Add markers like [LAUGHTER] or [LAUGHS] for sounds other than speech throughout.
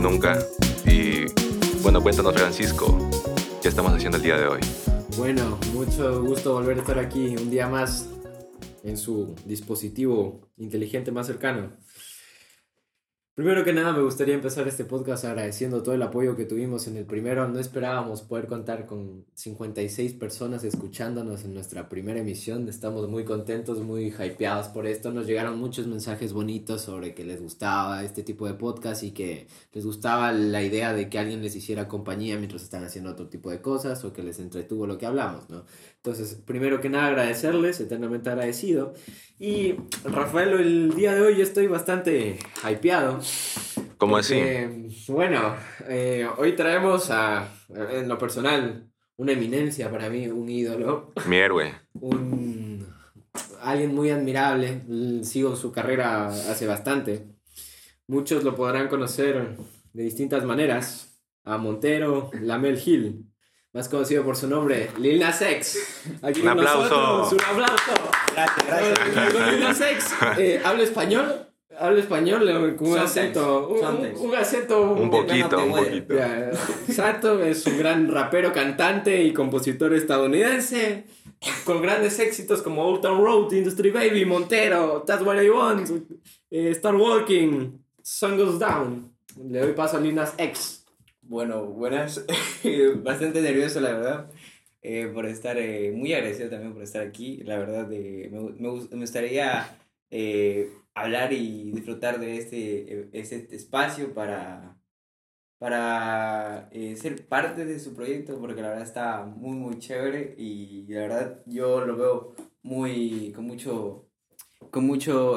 nunca. Y bueno, cuéntanos, Francisco, ¿qué estamos haciendo el día de hoy? Bueno, mucho gusto volver a estar aquí un día más en su dispositivo inteligente más cercano. Primero que nada, me gustaría empezar este podcast agradeciendo todo el apoyo que tuvimos en el primero. No esperábamos poder contar con 56 personas escuchándonos en nuestra primera emisión. Estamos muy contentos, muy hypeados por esto. Nos llegaron muchos mensajes bonitos sobre que les gustaba este tipo de podcast y que les gustaba la idea de que alguien les hiciera compañía mientras están haciendo otro tipo de cosas o que les entretuvo lo que hablamos, ¿no? Entonces, primero que nada, agradecerles, eternamente agradecido. Y Rafael, el día de hoy yo estoy bastante hypeado. ¿Cómo así? Bueno, eh, hoy traemos a, en lo personal, una eminencia para mí, un ídolo. Mi héroe. Un, alguien muy admirable. Sigo su carrera hace bastante. Muchos lo podrán conocer de distintas maneras. A Montero, Lamel Hill más conocido por su nombre, Lil Nas X. Aquí un aplauso. un aplauso. Gracias, gracias. Lil Nas X [LAUGHS] eh, habla español. Habla español con un acento. Un, un, acento. Un poquito, un poquito. exacto, es un gran rapero, cantante y compositor estadounidense. Con grandes éxitos como Old Town Road, Industry Baby, Montero, That's What I Want, eh, Start Walking, Sun Goes Down. Le doy paso a Lil Nas X. Bueno, buenas. [LAUGHS] Bastante nervioso, la verdad. Eh, por estar, eh, muy agradecido también por estar aquí. La verdad, me, me, me, gustaría eh, hablar y disfrutar de este, este espacio para, para ser parte de su proyecto, porque la verdad está muy, muy chévere y la verdad yo lo veo muy, con mucho, con mucho,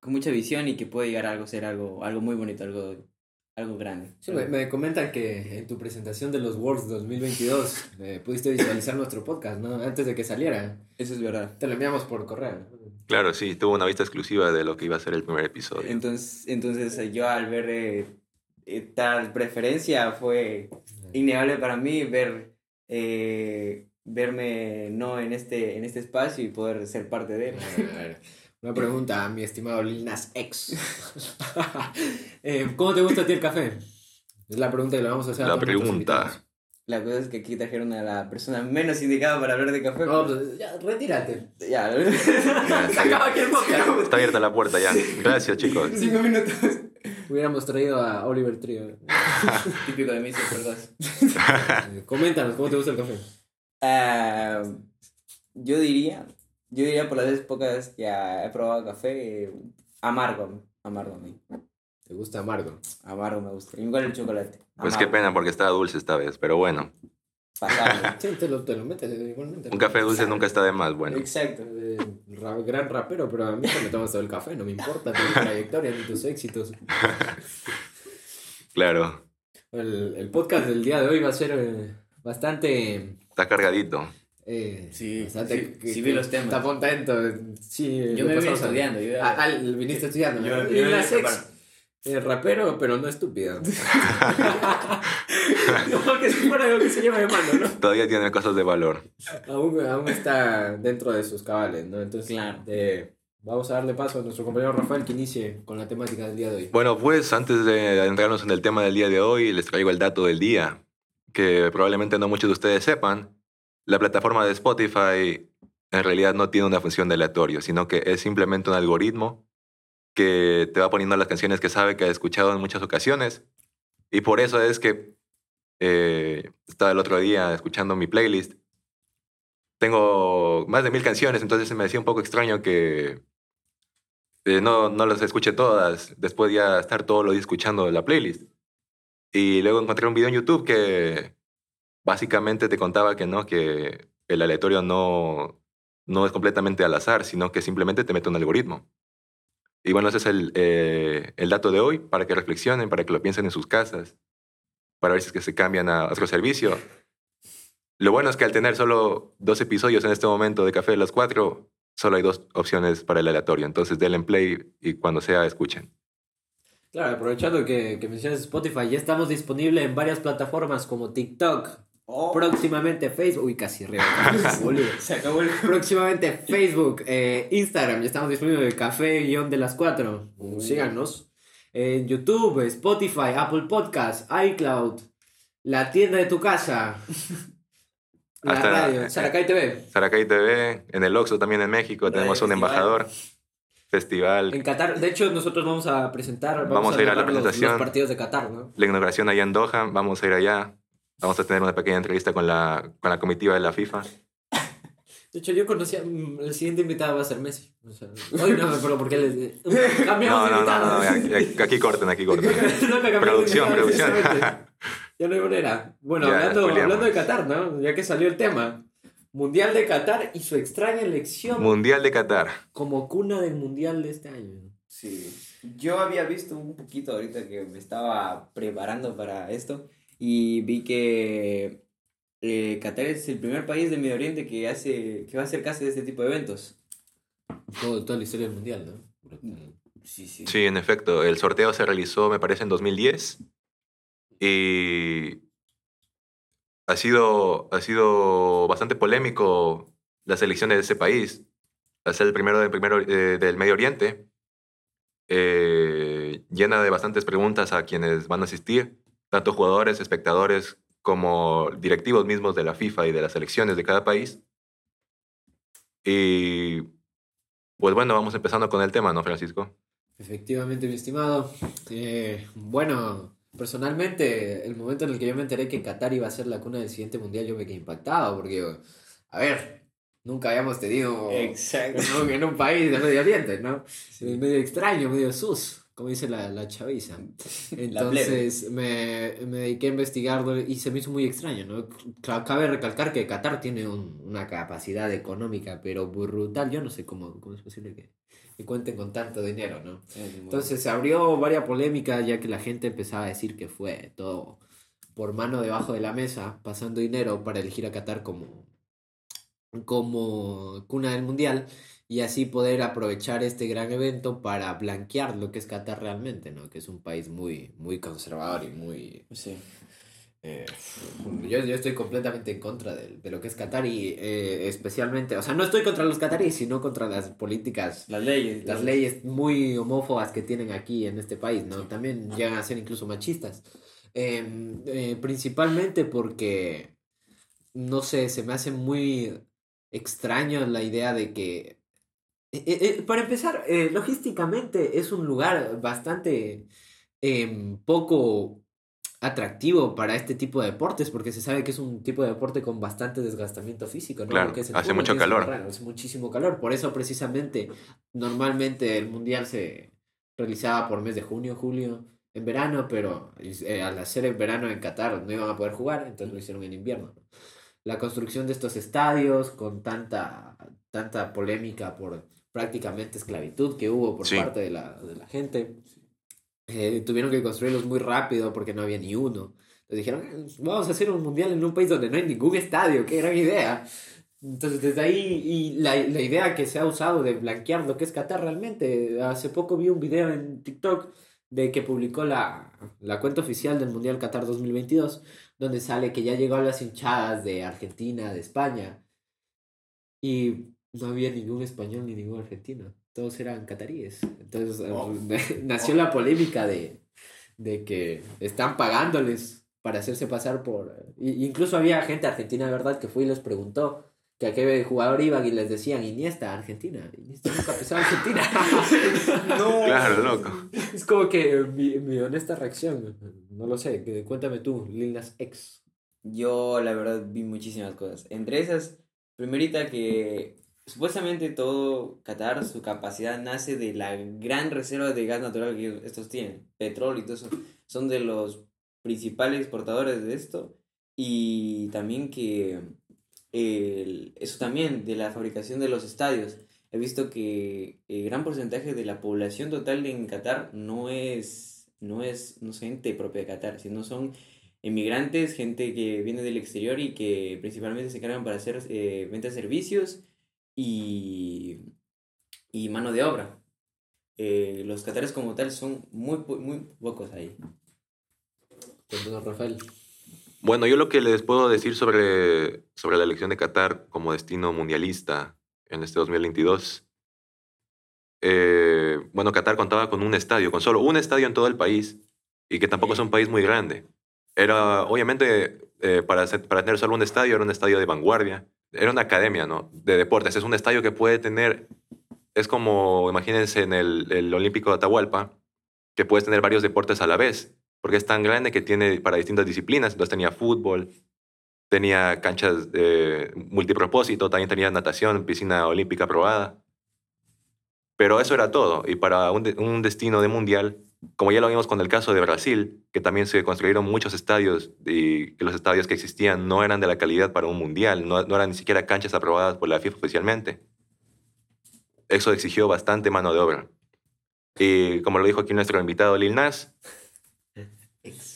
con mucha visión y que puede llegar a algo, ser algo, algo muy bonito, algo algo grande. Sí, me, comentan que en tu presentación de los Worlds 2022 eh, pudiste visualizar nuestro podcast, ¿no? Antes de que saliera. Eso es verdad. Te lo enviamos por correo. Claro, sí, tuvo una vista exclusiva de lo que iba a ser el primer episodio. Entonces, entonces yo al ver eh, eh, tal preferencia fue innegable para mí ver verme no en este, en este espacio y poder ser parte de él. Una pregunta, a mi estimado Lil Nas X. [LAUGHS] Eh, ¿Cómo te gusta a ti el café? Es la pregunta que le vamos a hacer La pregunta. La cosa es que aquí trajeron a la persona menos indicada para hablar de café. No, pues, ya, retírate. Ya, [LAUGHS] Se acaba aquí el podcast. Está abierta la puerta ya. Gracias, chicos. Cinco minutos. Hubiéramos traído a Oliver Trio. [LAUGHS] Típico de mí, perdón. Eh, coméntanos, ¿cómo te gusta el café? Uh, yo diría yo diría por las épocas que he probado café, amargo, amargo a mí. ¿Te gusta amargo? Amargo me gusta. Igual el chocolate. Pues qué pena porque está dulce esta vez, pero bueno. [LAUGHS] Sí, te lo, te lo metes igualmente. Un café dulce nunca está de más, bueno. Exacto. Eh, gran rapero, pero a mí me tomas todo el café, no me importa tu trayectoria ni tus éxitos. [LAUGHS] Claro. El, el, podcast del día de hoy va a ser eh, bastante... Está cargadito. Eh, sí, bastante, sí, sí vi los temas. Está contento. Sí, yo me vine estudiando. Yo, ah, ah, viniste estudiando. Yo, yo, yo sex, eh, rapero, pero no estúpido. [LAUGHS] [LAUGHS] no, que fuera algo que se lleva de mano, ¿no? Todavía tiene cosas de valor. Aún, aún está dentro de sus cabales, ¿no? Entonces, claro. Eh, vamos a darle paso a nuestro compañero Rafael que inicie con la temática del día de hoy. Bueno, pues antes de adentrarnos en el tema del día de hoy, les traigo el dato del día, que probablemente no muchos de ustedes sepan la plataforma de Spotify en realidad no tiene una función de aleatorio, sino que es simplemente un algoritmo que te va poniendo las canciones que sabe que has escuchado en muchas ocasiones. Y por eso es que eh, estaba el otro día escuchando mi playlist. Tengo más de mil canciones, entonces me decía un poco extraño que eh, no, no las escuché todas, después de ya estar todo lo día escuchando la playlist. Y luego encontré un video en YouTube que básicamente te contaba que no, que el aleatorio no, no es completamente al azar, sino que simplemente te mete un algoritmo. Y bueno, ese es el, eh, el dato de hoy, para que reflexionen, para que lo piensen en sus casas, para ver si es que se cambian a otro servicio. Lo bueno es que al tener solo dos episodios en este momento de Café de las Cuatro, solo hay dos opciones para el aleatorio. Entonces denle en play y cuando sea escuchen. Claro, aprovechando que, que mencionas Spotify, ya estamos disponibles en varias plataformas como TikTok, Oh, Próximamente Facebook. Uy, casi [LAUGHS] boludo. se acabó el... Próximamente Facebook, eh, Instagram, ya estamos disponibles el café guion de las cuatro. Uh. Síganos. En YouTube, Spotify, Apple Podcast, iCloud, la tienda de tu casa, [LAUGHS] la Hasta- radio, Saracay TV. Saracay TV, en el Oxxo también en México Radio tenemos un Festival. embajador. Festival. En Qatar, de hecho, nosotros vamos a presentar. Vamos, Vamos a ir a la los- presentación. Los, partidos de Qatar, ¿no? La inauguración allá en Doha, vamos a ir allá. Vamos a tener una pequeña entrevista con la, con la comitiva de la FIFA. [LAUGHS] De hecho, yo conocía. mm, El siguiente invitado va a ser Messi. O sea, hoy no me acuerdo por qué les. [LAUGHS] Cambiamos No, de no, no, invitado. no, [LAUGHS] no, aquí, corten, aquí corten. Producción, invitado, producción. Ya no hay manera. Bueno, Ya, hablando, hablando de Qatar, ¿no? Ya que salió el tema. Mundial de Qatar y su extraña elección Mundial de Qatar. como cuna del Mundial de este año. Sí. Yo había visto un poquito ahorita que me estaba preparando para esto y vi que eh, Qatar es el primer país del Medio Oriente que hace que va a hacer casi de este tipo de eventos. Todo, toda la historia del Mundial, ¿no? Sí, sí. Sí, en efecto. El sorteo se realizó, me parece, en 2010. Y ha sido, ha sido bastante polémico las elecciones de ese país. Al ser el primero, del primero eh, del Medio Oriente, eh, llena de bastantes preguntas a quienes van a asistir, tanto jugadores, espectadores, como directivos mismos de la FIFA y de las selecciones de cada país. Y pues bueno, vamos empezando con el tema, ¿no, Francisco? Efectivamente, mi estimado. Eh, bueno, personalmente, el momento en el que yo me enteré que Qatar iba a ser la cuna del siguiente mundial, yo me quedé impactado, porque, a ver, nunca habíamos tenido Exacto. en un, en un país de Medio Oriente, ¿no? Medio extraño, medio sus, como dice la, la chaviza. [LAUGHS] La. Entonces me, me dediqué a investigarlo y se me hizo muy extraño, ¿no? Cabe recalcar que Qatar tiene un- una capacidad económica, pero brutal. Yo no sé cómo, cómo es posible que, que cuenten con tanto dinero, ¿no? Entonces se abrió varias polémicas ya que la gente empezaba a decir que fue todo por mano debajo de la mesa, pasando dinero para elegir a Qatar como, como cuna del mundial y así poder aprovechar este gran evento para blanquear lo que es Qatar realmente, ¿no? Que es un país muy, muy conservador y muy... Sí. eh, yo, yo estoy completamente en contra de, de lo que es Qatar y eh, especialmente, o sea, no estoy contra los qataríes, sino contra las políticas Las leyes. las leyes muy homófobas que tienen aquí en este país, ¿no? También llegan a ser incluso machistas. Em, eh, principalmente porque, no sé, se me hace muy extraño la idea de que... eh, eh, eh, para empezar, eh, logísticamente es un lugar bastante em, poco atractivo para este tipo de deportes porque se sabe que es un tipo de deporte con bastante desgastamiento físico, ¿no? Claro, es el hace fútbol, mucho calor. correr, hace muchísimo calor, por eso precisamente normalmente el mundial se realizaba por mes de junio, julio, en verano, pero al hacer en verano en Qatar no iban a poder jugar, entonces lo hicieron en invierno. La construcción de estos estadios con tanta, tanta polémica por prácticamente esclavitud que hubo por Sí. parte de la, de la gente, eh, tuvieron que construirlos muy rápido porque no había ni uno. Entonces dijeron, "Eh, vamos a hacer un mundial en un país donde no hay ningún estadio, qué gran idea. Entonces, desde ahí, y la, la idea que se ha usado de blanquear lo que es Qatar realmente, hace poco vi un video en TikTok de que publicó la, la cuenta oficial del Mundial Qatar 2022, donde sale que ya llegó a las hinchadas de Argentina, de España, y no había ningún español ni ningún argentino, todos eran cataríes. Entonces, Oh. [LAUGHS] nació la polémica de, de que están pagándoles para hacerse pasar por... y- incluso había gente argentina de verdad que fue y les preguntó que a qué jugador iban y les decían Iniesta, Argentina. Iniesta nunca pisaba Argentina. [LAUGHS] No. Claro, loco. es como que mi, mi honesta reacción, no lo sé, cuéntame tú, Lil Nas X. Yo, la verdad, vi muchísimas cosas. Entre esas, primerita que supuestamente todo Qatar, su capacidad nace de la gran reserva de gas natural que estos tienen. Petróleo y todo eso. Son de los principales exportadores de esto. Y también que eso también de la fabricación de los estadios. He visto que el gran porcentaje de la población total en Qatar no es, no es, no es gente propia de Qatar, sino son emigrantes, gente que viene del exterior y que principalmente se encargan para hacer eh, venta de servicios y, y mano de obra. Eh, los catares como tal son muy, muy pocos ahí. Rafael. Bueno, yo lo que les puedo decir sobre, sobre la elección de Qatar como destino mundialista en este 2022. eh, bueno, Qatar contaba con un estadio, con solo un estadio en todo el país, y que tampoco es un país muy grande. Era, obviamente, eh, para, para tener solo un estadio, era un estadio de vanguardia. Era una academia, ¿no? De deportes. Es un estadio que puede tener, es como, imagínense, en el, el Olímpico de Atahualpa, que puedes tener varios deportes a la vez, porque es tan grande que tiene para distintas disciplinas. Entonces tenía fútbol, tenía canchas de multipropósito, también tenía natación, piscina olímpica aprobada. Pero eso era todo. Y para un, un destino de mundial, como ya lo vimos con el caso de Brasil, que también se construyeron muchos estadios y que los estadios que existían no eran de la calidad para un mundial, no, no eran ni siquiera canchas aprobadas por la FIFA oficialmente. Eso exigió bastante mano de obra. Y como lo dijo aquí nuestro invitado Lil Nas,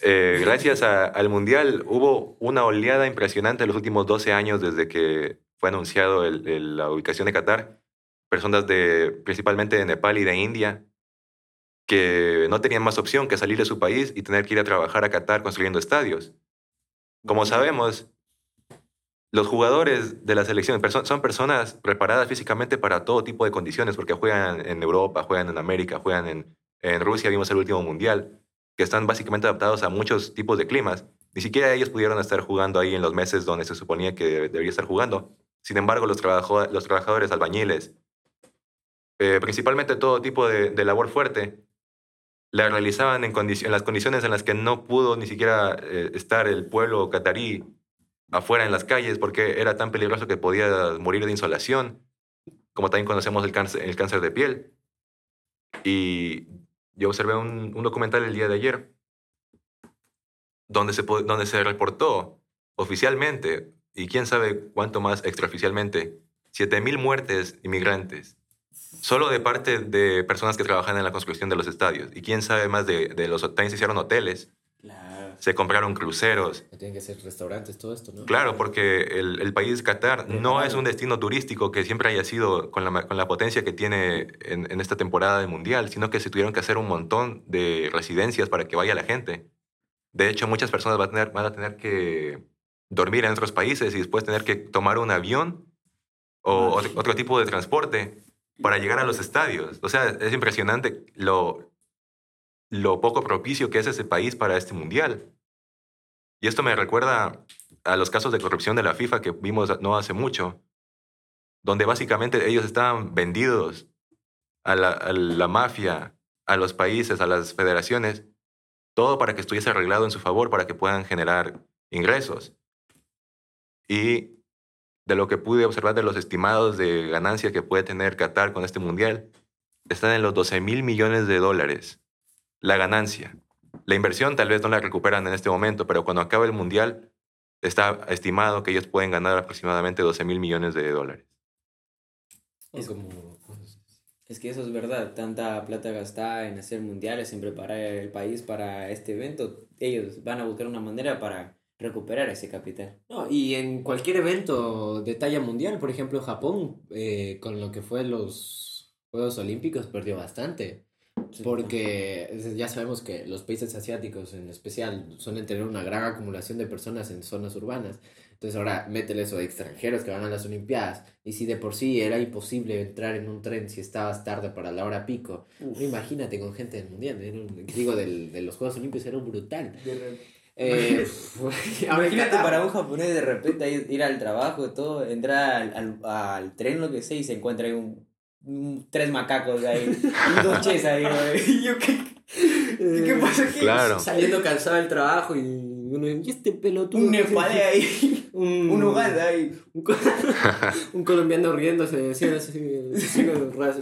eh, gracias a- al Mundial hubo una oleada impresionante en los últimos 12 años desde que fue anunciado el- el- la ubicación de Qatar. Personas de, principalmente de Nepal y de India que no tenían más opción que salir de su país y tener que ir a trabajar a Qatar construyendo estadios. Como sabemos, los jugadores de la selección son personas preparadas físicamente para todo tipo de condiciones, porque juegan en Europa, juegan en América, juegan en, en Rusia, vimos el último mundial, que están básicamente adaptados a muchos tipos de climas. Ni siquiera ellos pudieron estar jugando ahí en los meses donde se suponía que debería estar jugando. Sin embargo, los, trabajo- los trabajadores albañiles, eh, principalmente todo tipo de, de labor fuerte, la realizaban en, las condiciones en las que no pudo ni siquiera eh, estar el pueblo catarí afuera en las calles porque era tan peligroso que podía morir de insolación, como también conocemos el cáncer, de piel. Y yo observé un, documental el día de ayer donde se, donde se reportó oficialmente, y quién sabe cuánto más extraoficialmente, 7.000 muertes inmigrantes, solo de parte de personas que trabajan en la construcción de los estadios. Y quién sabe más de, de los... También se hicieron hoteles, Claro. se compraron cruceros, Tienen que ser restaurantes, todo esto, ¿no? Claro, porque el, el país Qatar no es un destino turístico que siempre haya sido con la, con la potencia que tiene en, en esta temporada del Mundial, sino que se tuvieron que hacer un montón de residencias para que vaya la gente. De hecho, muchas personas van a tener, van a tener que dormir en otros países y después tener que tomar un avión o otro, otro tipo de transporte para llegar a los estadios. O sea, es impresionante lo, lo poco propicio que es ese país para este Mundial. Y esto me recuerda a los casos de corrupción de la FIFA que vimos no hace mucho, donde básicamente ellos estaban vendidos a la, a la mafia, a los países, a las federaciones, todo para que estuviese arreglado en su favor, para que puedan generar ingresos. Y de lo que pude observar de los estimados de ganancia que puede tener Qatar con este mundial, están en los 12 mil millones de dólares. La ganancia. La inversión tal vez no la recuperan en este momento, pero cuando acabe el mundial, está estimado que ellos pueden ganar aproximadamente 12 mil millones de dólares. Es como... Es que eso es verdad, tanta plata gastada en hacer mundiales, en preparar el país para este evento, ellos van a buscar una manera para recuperar ese capital. No, y en cualquier evento de talla mundial, por ejemplo, Japón, eh, con lo que fue los Juegos Olímpicos, perdió bastante. Porque es- ya sabemos que los países asiáticos en especial suelen tener una gran acumulación de personas en zonas urbanas. Entonces ahora métele eso de extranjeros que van a las Olimpiadas. Y si de por sí era imposible entrar en un tren si estabas tarde para la hora pico, Uf. imagínate con gente del mundial. un- digo, del, de los Juegos Olímpicos era brutal. De Eh, [LAUGHS] Imagínate para un japonés de repente ir- ir al trabajo y todo, entrar al, al, al tren, lo que sea, y se encuentra ahí un, un- tres macacos ahí, y dos ches ahí. [LAUGHS] Y yo, ¿qué, ¿qué pasa aquí? Claro. Saliendo cansado del trabajo y uno, ¿y este pelotudo? Un qué aquí?" ahí, [LAUGHS] Un, un Uganda ahí. Un, co- un colombiano riéndose, así,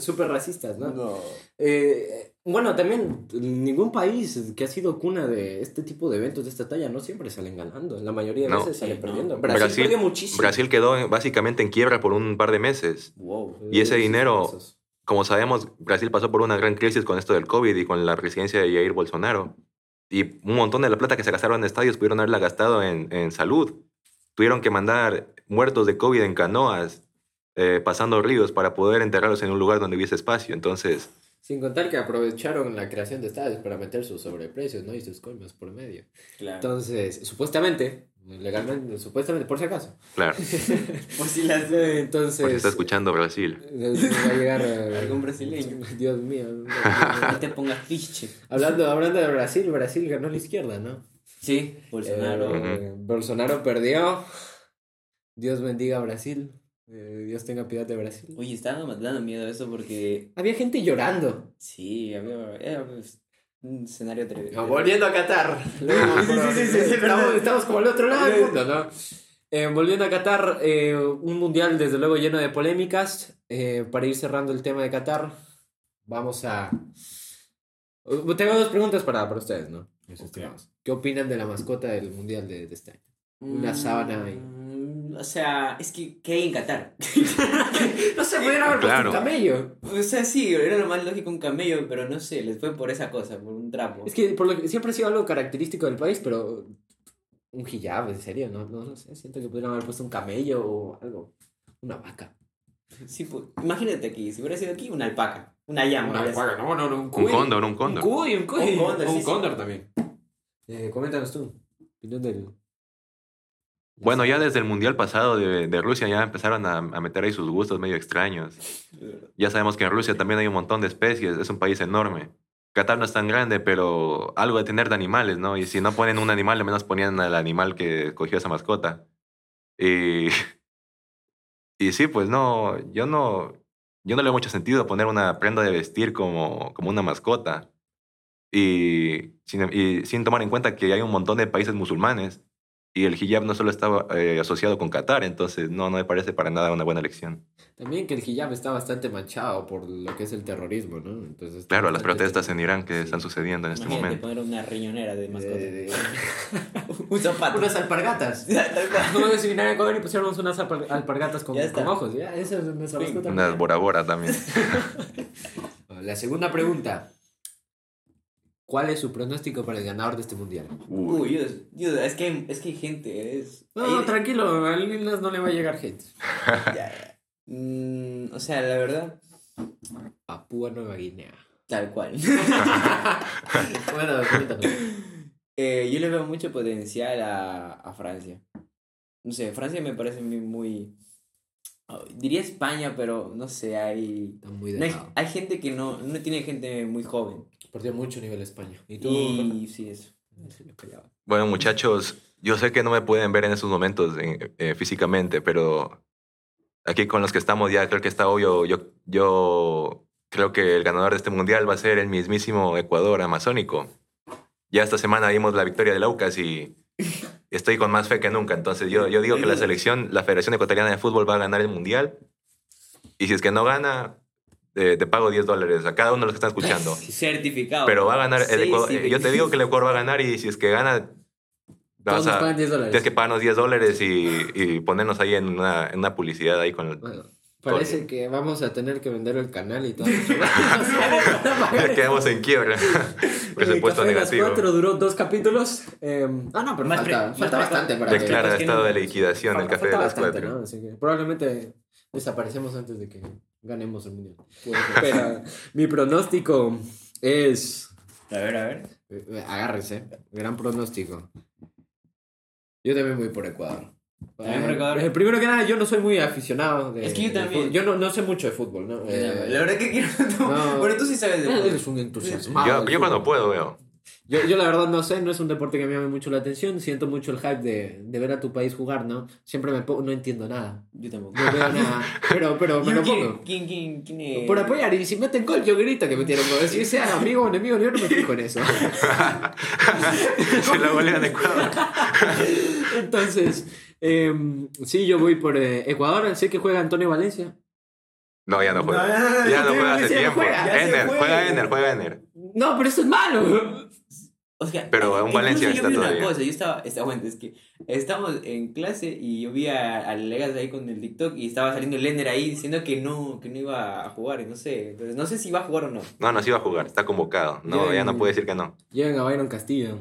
súper racistas, ¿no? No. Eh, bueno, también ningún país que ha sido cuna de este tipo de eventos de esta talla no siempre salen ganando. La mayoría de No. veces sale Sí, no. perdiendo. Brasil, Brasil- perdió muchísimo. Brasil quedó en- básicamente en quiebra por un par de meses. Wow. y ese dinero- esos. Como sabemos, Brasil pasó por una gran crisis con esto del COVID y con la presidencia de Jair Bolsonaro. Y un montón de la plata que se gastaron en estadios pudieron haberla gastado en, en salud. Tuvieron que mandar muertos de COVID en canoas, eh, pasando ríos para poder enterrarlos en un lugar donde hubiese espacio. Entonces, Sin contar que aprovecharon la creación de estadios para meter sus sobreprecios, ¿no? Y sus coimas por medio. Claro. Entonces, supuestamente, legalmente, supuestamente, por si acaso. Claro. [LAUGHS] Por si las... Entonces... Porque está escuchando Brasil. Va a llegar eh, Algún brasileño. Dios mío. no, te pongas fiche. Hablando, hablando de Brasil, Brasil ganó la izquierda, ¿no? Sí, Bolsonaro. Eh, Bolsonaro perdió. Dios bendiga a Brasil. Eh, Dios tenga piedad de Brasil. Oye, estaba dando miedo eso porque Había gente llorando. sí, había era, un escenario terrible. volviendo a Qatar. Luego, [LAUGHS] Sí, sí, sí, sí, sí, estamos, como al otro lado del mundo, ¿no? Eh, volviendo a Qatar, eh, un mundial desde luego lleno de polémicas. Eh, para ir cerrando el tema de Qatar, vamos a... Uh, Tengo dos preguntas para, para ustedes, ¿no? Mis estimados. ¿Qué opinan de la mascota del mundial de, de este año? Una sábana y- Mm, O sea, es que, ¿qué hay en Qatar? [LAUGHS] No se pudieron haber puesto un camello. O sea, sí, era lo más lógico un camello, pero no sé, les fue por esa cosa, por un trapo. Es que por lo que siempre ha sido algo característico del país, pero un hijab, en serio, no, no, no sé, siento que pudieron haber puesto un camello o algo, una vaca. Sí, pues, imagínate aquí, si hubiera sido aquí, una alpaca, una llama. Una vaca, no, no, no, un Un cuy. cóndor, un cóndor. Un cuy, un cuy. Un cóndor, sí, un sí. cóndor también. Eh, coméntanos tú, opinión del... Bueno, ya desde el Mundial pasado de, de Rusia ya empezaron a, a meter ahí sus gustos medio extraños. Ya sabemos que en Rusia también hay un montón de especies, es un país enorme. Qatar no es tan grande, pero algo de tener de animales, ¿no? Y si no ponen un animal, al menos ponían al animal que cogió esa mascota. Y, y sí, pues no, yo no, yo no le veo mucho sentido poner una prenda de vestir como, como una mascota. Y sin, y sin tomar en cuenta que hay un montón de países musulmanes y el hijab no solo estaba eh, asociado con Qatar, entonces no, no me parece para nada una buena elección. También que el hijab está bastante manchado por lo que es el terrorismo, ¿no? Entonces, Claro, las protestas en Irán que están sucediendo en este Imagínate momento. poner una riñonera de mascota. Eh, [LAUGHS] un zapato. Unas alpargatas. [LAUGHS] No me vinieron a comer y pusieron unas alpar- alpargatas con, Ya está. con ojos. Ya, esa es nuestra Sí. mascota. Unas Bora Bora también. [LAUGHS] La segunda pregunta. ¿Cuál es su pronóstico para el ganador de este mundial? Uy. Uy, Dios, Dios, es que, hay- es que hay gente, es... No, hay- tranquilo, a Linas no le va a llegar hate. ya, [LAUGHS] ya. Mm, o sea, la verdad, Papúa Nueva Guinea. tal cual. [LAUGHS] [LAUGHS] bueno, cuéntanos. Eh, yo le veo mucho potencial a, a Francia. No sé, Francia me parece a mí muy... oh, diría España, pero no sé, hay... Está muy no hay, hay gente que no, no tiene gente muy joven. Perdió mucho nivel España. ¿Y tú? Y sí, eso. Bueno, muchachos, yo sé que no me pueden ver en estos momentos eh, eh, físicamente, pero aquí con los que estamos ya creo que está obvio. Yo, yo creo que el ganador de este mundial va a ser el mismísimo Ecuador amazónico. Ya esta semana vimos la victoria de Laucas y estoy con más fe que nunca. Entonces yo, yo digo que la selección, la Federación Ecuatoriana de Fútbol va a ganar el mundial. Y si es que no gana, eh, te pago 10 dólares a cada uno de los que están escuchando. [LAUGHS] Certificado. Pero va a ganar el Sí, Ecuador. sí. eh, Yo te digo que el Ecuador va a ganar y si es que gana, Todos vas nos a, pagan 10 dólares. tienes que pagarnos 10 dólares y, y ponernos ahí en una, en una publicidad ahí con el... Bueno, parece que vamos a tener que vender el canal y todo. [LAUGHS] [LAUGHS] Ya quedamos en quiebra. Presupuesto Café de las negativo. 4 duró dos capítulos. Eh, ah, no, pero Más falta, pre- falta bastante para que... Declara que estado no- de liquidación el café de las bastante, 4. ¿no? Así que probablemente desaparecemos antes de que ganemos el mundial. Pero mi pronóstico es... A ver, a ver. eh, Agárrense, gran pronóstico. Yo también voy por Ecuador. También por Ecuador. Eh, primero que nada, yo no soy muy aficionado de. Es que yo también. Yo no, no sé mucho de fútbol, ¿no? Eh, la verdad que quiero... [LAUGHS] no. Bueno, tú sí sabes de fútbol. Eres un entusiasmado. Yo, yo cuando puedo veo. Yo, yo la verdad no sé, no es un deporte que me llame mucho la atención. Siento mucho el hype de, de ver a tu país jugar, ¿no? Siempre me pongo, no entiendo nada. Yo tampoco. No veo nada. Pero, pero me lo ¿Quién, pongo. quién, quién, quién es? Por apoyar, y si meten gol, yo grito que metieron gol. Si sea amigo o enemigo, yo no me fijo en eso. [LAUGHS] Se la golean Ecuador. [LAUGHS] Entonces, em, sí, yo voy por eh, Ecuador. Sé que juega Antonio Valencia. No, ya no juega. No, Ya no juega hace tiempo. juega, Ener, juega Ener, juega Ener. No, pero eso es malo. O sea, Pero aún Valencia yo está vi una cosa, yo estaba, estaba bueno, es que estábamos en clase y yo vi a, a Legas ahí con el TikTok y estaba saliendo el Ender ahí diciendo que no, que no iba a jugar, y no sé, entonces no sé si va a jugar o no. No, no, sí va a jugar. Está convocado. No, Bien. ya no puede decir que no. Llegan a Byron Castillo.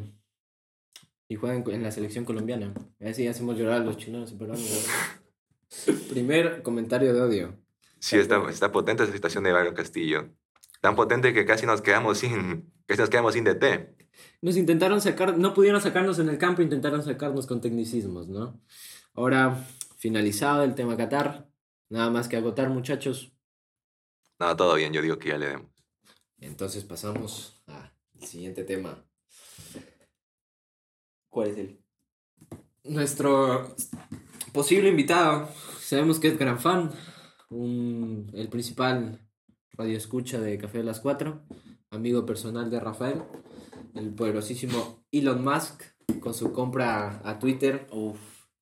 Y juegan en la selección colombiana. Así hacemos llorar a los chilenos y peruanos. [LAUGHS] Primer comentario de odio. Sí, está, está potente esa situación de Byron Castillo. Tan potente que casi nos quedamos sin, casi nos quedamos sin DT. Nos intentaron sacar, no pudieron sacarnos en el campo, intentaron sacarnos con tecnicismos, ¿no? Ahora, finalizado el tema Qatar, nada más que agotar, muchachos. No, todo bien, yo digo que ya le demos. Entonces pasamos al siguiente tema. ¿Cuál es el? Nuestro posible invitado, sabemos que es gran fan, un, el principal radioescucha de Café de las Cuatro, amigo personal de Rafael, el poderosísimo Elon Musk, con su compra a Twitter. Uf.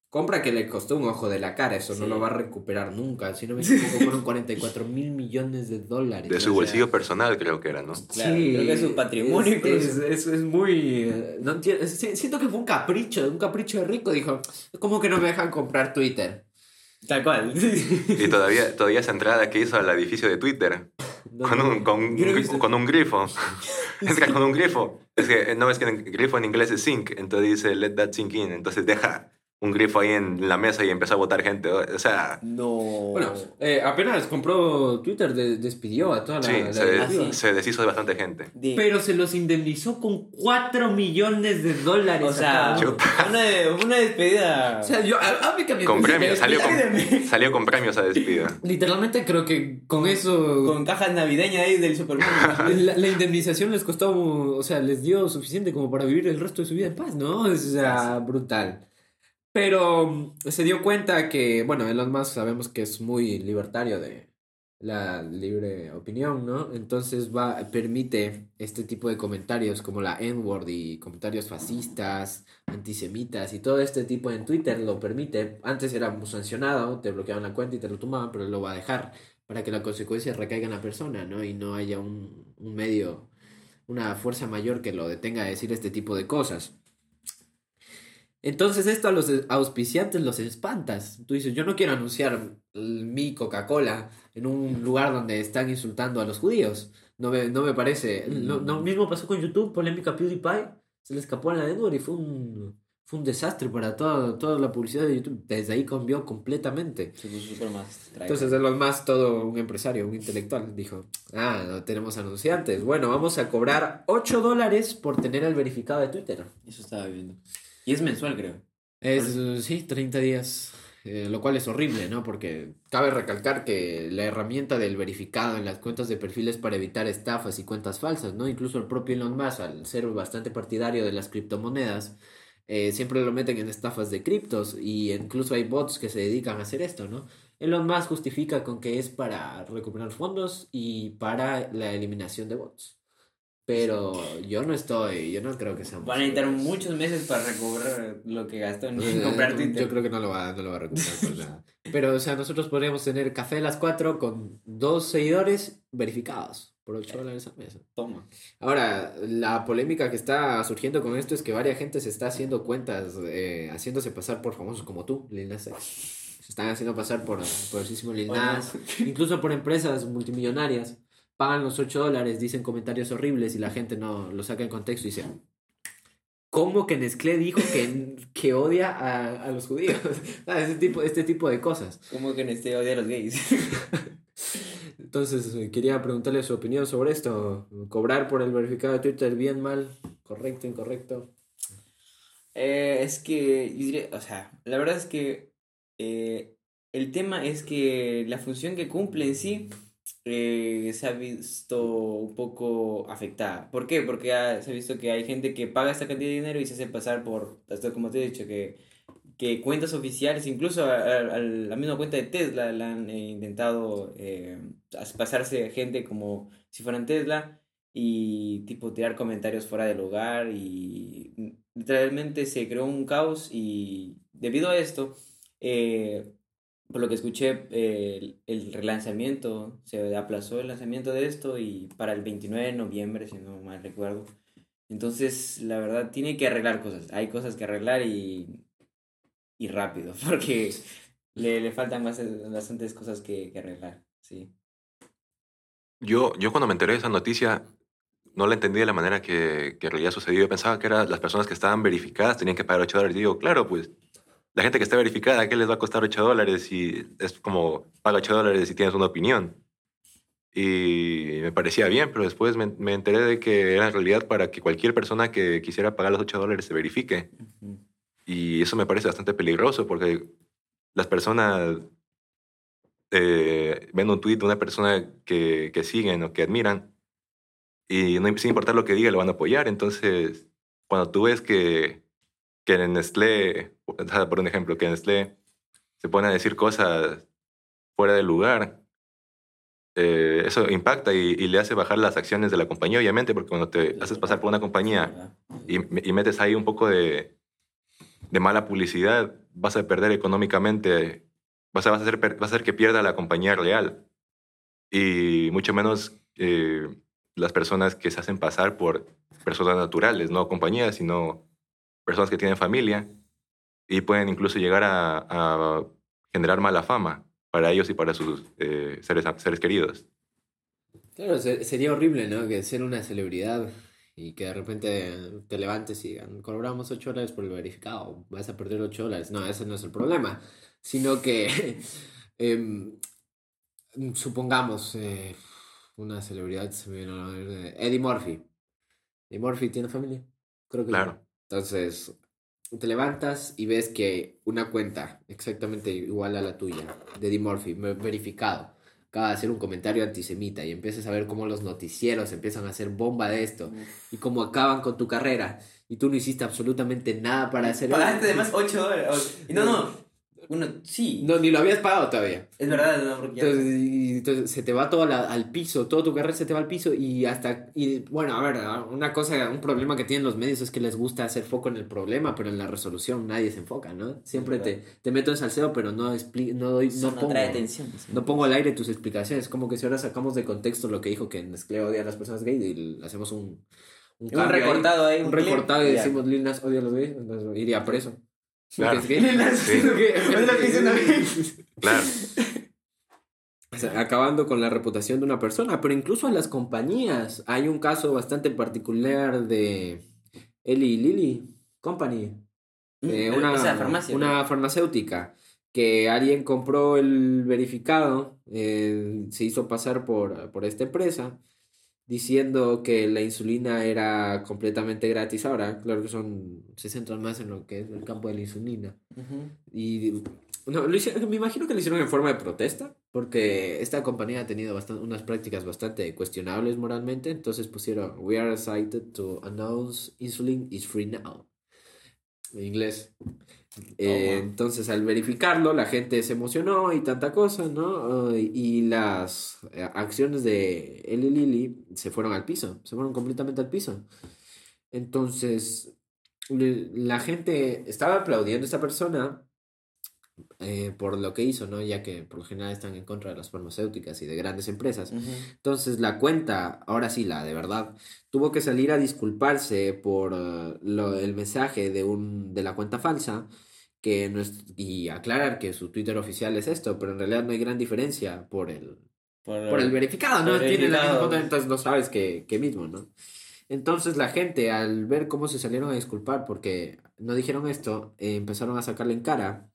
Compra que le costó un ojo de la cara, eso no Sí. lo va a recuperar nunca. Si no me [LAUGHS] equivoco, fueron 44 mil millones de dólares. De o su sea- bolsillo personal creo que era, ¿no? Claro, creo que es su patrimonio Es, es, incluso. es- es muy. eh, No siento que fue un capricho, un capricho de rico. Dijo, ¿cómo que no me dejan comprar Twitter? Tal cual. [LAUGHS] Y todavía, todavía esa entrada que hizo al edificio de Twitter, con un, con, visto. con un grifo. [LAUGHS] Entra con un grifo. Es que no es que el grifo en inglés es sink, entonces dice let that sink in. Entonces deja un grifo ahí en la mesa y empezó a votar gente. O sea, No. Bueno, eh, apenas compró Twitter, de- despidió a toda la, sí, la se, sí. se deshizo de bastante gente. De- Pero se los indemnizó con 4 millones de dólares. o a sea, una, una despedida. O sea, yo, a, a mí que me Con premios, salió con, Ayúdame. salió con premios a despida. [LAUGHS] Literalmente creo que con eso. con cajas navideñas ahí del Superman. [LAUGHS] La, la indemnización les costó, o sea, les dio suficiente como para vivir el resto de su vida en paz, ¿no? O sea, brutal. Pero mm, se dio cuenta que, bueno, Elon Musk sabemos que es muy libertario de la libre opinión, ¿no? Entonces va, permite este tipo de comentarios como la N-word y comentarios fascistas, antisemitas y todo este tipo en Twitter lo permite. Antes era sancionado, te bloqueaban la cuenta y te lo tomaban, pero lo va a dejar para que la consecuencia recaiga en la persona, ¿no? Y no haya un, un medio, una fuerza mayor que lo detenga a decir este tipo de cosas. Entonces esto a los auspiciantes los espantas. Tú dices, yo no quiero anunciar mi Coca-Cola en un lugar donde están insultando a los judíos. No me, no me parece. Lo, lo mismo pasó con YouTube, polémica PewDiePie. Se le escapó a la Edward y fue un, fue un desastre para todo, toda la publicidad de YouTube. Desde ahí cambió completamente. Se puso súper más. traidor. Entonces Elon Musk, todo un empresario, un intelectual, dijo, ah, no tenemos anunciantes. Bueno, vamos a cobrar 8 dólares por tener el verificado de Twitter. Eso estaba viendo. Y es mensual, creo. Es, sí, 30 días. eh, lo cual es horrible, ¿no? Porque cabe recalcar que la herramienta del verificado en las cuentas de perfil es para evitar estafas y cuentas falsas, ¿no? Incluso el propio Elon Musk, al ser bastante partidario de las criptomonedas, eh, siempre lo meten en estafas de criptos y incluso hay bots que se dedican a hacer esto, ¿no? Elon Musk justifica con que es para recuperar fondos y para la eliminación de bots. Pero yo no estoy, yo no creo que sea Van a necesitar muchos meses para recobrar lo que gastó en Eh, comprar Twitter. Yo creo que no lo va, no lo va a recuperar por nada. Pero, o sea, nosotros podríamos tener café a las 4 con dos seguidores verificados por 8 dólares al mes. Toma. Ahora, la polémica que está surgiendo con esto es que varias gente se está haciendo cuentas, eh, haciéndose pasar por famosos como tú, Lil Nas X. Se están haciendo pasar por poderosísimo Lil. Nas, incluso por empresas multimillonarias. Pagan los 8 dólares, dicen comentarios horribles y la gente no lo saca en contexto y dice, ¿cómo que Nestlé dijo que, que odia a, a los judíos? [LAUGHS] Ah, Este tipo, este tipo de cosas. Como que en este odia a los gays. [LAUGHS] Entonces, eh, quería preguntarle su opinión sobre esto. ¿Cobrar por el verificado de Twitter bien, mal? ¿Correcto, incorrecto? Eh, es que, yo o sea, la verdad es que eh, el tema es que la función que cumple en sí eh, se ha visto un poco afectada. ¿Por qué? Porque se ha visto que hay gente que paga esta cantidad de dinero y se hace pasar por, esto como te he dicho, que, que cuentas oficiales, incluso a, a- la misma cuenta de Tesla, la han eh, intentado eh, as- pasarse gente como si fueran Tesla y tipo tirar comentarios fuera del hogar y literalmente se creó un caos y debido a esto, eh, por lo que escuché, eh, el, el relanzamiento, se aplazó el lanzamiento de esto y para el 29 de noviembre, si no mal recuerdo. Entonces, la verdad, tiene que arreglar cosas. Hay cosas que arreglar y, y rápido, [LAUGHS] porque le, le faltan bast- bastantes cosas que, que arreglar. Sí. Yo, yo cuando me enteré de esa noticia, no la entendí de la manera que, que en realidad sucedió. Yo pensaba que eran las personas que estaban verificadas tenían que pagar 8 dólares. Y digo, claro, pues la gente que está verificada, ¿qué les va a costar 8 dólares? Y es como, paga 8 dólares si tienes una opinión. Y me parecía bien, pero después me, me enteré de que era en realidad para que cualquier persona que quisiera pagar los 8 dólares se verifique. Y eso me parece bastante peligroso porque las personas eh, ven un tweet de una persona que, que siguen o que admiran y no sin importar lo que diga lo van a apoyar. Entonces, cuando tú ves que, que en Nestlé, por un ejemplo, que en Nestlé se pone a decir cosas fuera de lugar, eh, eso impacta y, y le hace bajar las acciones de la compañía, obviamente, porque cuando te haces pasar por una compañía y, y metes ahí un poco de, de mala publicidad, vas a perder económicamente, vas a, vas a, hacer, vas a hacer que pierda la compañía real. Y mucho menos eh, las personas que se hacen pasar por personas naturales, no compañías, sino personas que tienen familia y pueden incluso llegar a, a generar mala fama para ellos y para sus eh, seres, seres queridos. Claro, se- sería horrible, ¿no? Que ser una celebridad y que de repente te levantes y digan, cobramos 8 dólares por el verificado, vas a perder 8 dólares. No, ese no es el problema, sino que, [LAUGHS] em, supongamos, eh, una celebridad, se me viene a Eddie Murphy. Eddie Murphy tiene familia, creo que sí. Claro. Entonces, te levantas y ves que una cuenta exactamente igual a la tuya, de Eddie Murphy, verificado, acaba de hacer un comentario antisemita y empiezas a ver cómo los noticieros empiezan a hacer bomba de esto y cómo acaban con tu carrera y tú no hiciste absolutamente nada para hacer Pagaste además 8 dólares. Y no, no. Bueno, sí. No, ni lo habías pagado todavía. Es verdad, no, porque Entonces, y- entonces se te va todo la- al piso, toda tu carrera se te va al piso y hasta, y bueno, a ver, una cosa, un problema que tienen los medios es que les gusta hacer foco en el problema, pero en la resolución nadie se enfoca, ¿no? Siempre te, te meto en salseo, pero no, expli no doy, no no pongo, trae atención. no pongo al aire tus explicaciones, como que si ahora sacamos de contexto lo que dijo que Nestlé odia a las personas gays y le hacemos un, un, Un recortado ahí. un clip, recortado y decimos Lil Nas odia a los gays, entonces iría preso. Claro. Porque es gay. Lil Nas, Sí. Porque- Es lo que dice una vez. Claro. [LAUGHS] O sea, acabando con la reputación de una persona, pero incluso a las compañías. Hay un caso bastante particular de Eli Lilly Company, eh, una, Esa farmacia. una farmacéutica, que alguien compró el verificado, eh, se hizo pasar por, por esta empresa, diciendo que la insulina era completamente gratis. Ahora, claro que son, se centran más en lo que es el campo de la insulina. Ujú. Y no, lo hicieron- me imagino que lo hicieron en forma de protesta, porque esta compañía ha tenido bastan- unas prácticas bastante cuestionables moralmente, entonces pusieron, we are excited to announce insulin is free now. En inglés. Eh, entonces al verificarlo la gente se emocionó y tanta cosa, ¿no? Y las eh, acciones de Eli Lilly se fueron al piso, se fueron completamente al piso. Entonces la gente estaba aplaudiendo a esta persona eh, por lo que hizo, ¿no? Ya que por lo general están en contra de las farmacéuticas y de grandes empresas. Ujú. Entonces la cuenta, ahora sí, la de verdad, tuvo que salir a disculparse por eh, lo- el mensaje de, un, de la cuenta falsa que no es- y aclarar que su Twitter oficial es esto, pero en realidad no hay gran diferencia por el, por el verificado, ¿no? por el Tiene la misma verificado. cuenta, entonces no sabes que, que mismo, ¿no? Entonces la gente, al ver cómo se salieron a disculpar porque no dijeron esto, eh, empezaron a sacarle en cara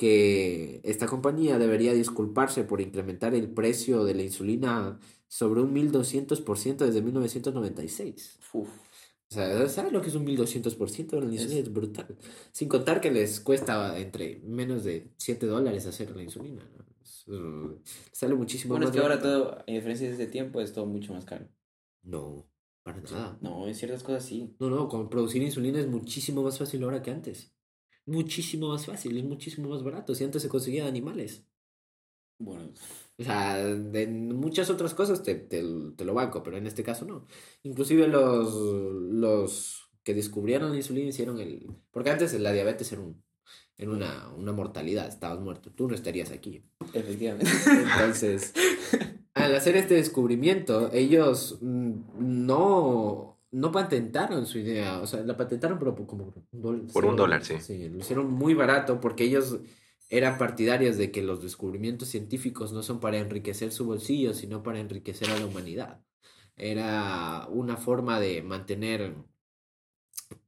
que esta compañía debería disculparse por incrementar el precio de la insulina sobre un 1200% desde 1996. Uf. O sea, ¿sabes lo que es un 1200% de la insulina? Es brutal. Sin contar que les cuesta entre menos de 7 dólares hacer la insulina. ¿no? Es, uh, sale muchísimo Bueno, es más que ahora todo, en diferencia de ese tiempo, es todo mucho más caro. No, para nada. No, en ciertas cosas sí. No, no, con producir insulina es muchísimo más fácil ahora que antes. Muchísimo más fácil, es muchísimo más barato. Si antes se conseguía de animales. Bueno, O sea, de muchas otras cosas te, te, te lo banco, pero en este caso no. Inclusive los, los que descubrieron la insulina hicieron el... Porque antes la diabetes era, un, era una, una mortalidad, estabas muerto, tú no estarías aquí. efectivamente. Entonces, al hacer este descubrimiento, ellos mm, no, no patentaron su idea, o sea, la patentaron pero por como un dólar. Por un dólar, sí. Sí, lo hicieron muy barato porque ellos eran partidarios de que los descubrimientos científicos no son para enriquecer su bolsillo, sino para enriquecer a la humanidad. Era una forma de mantener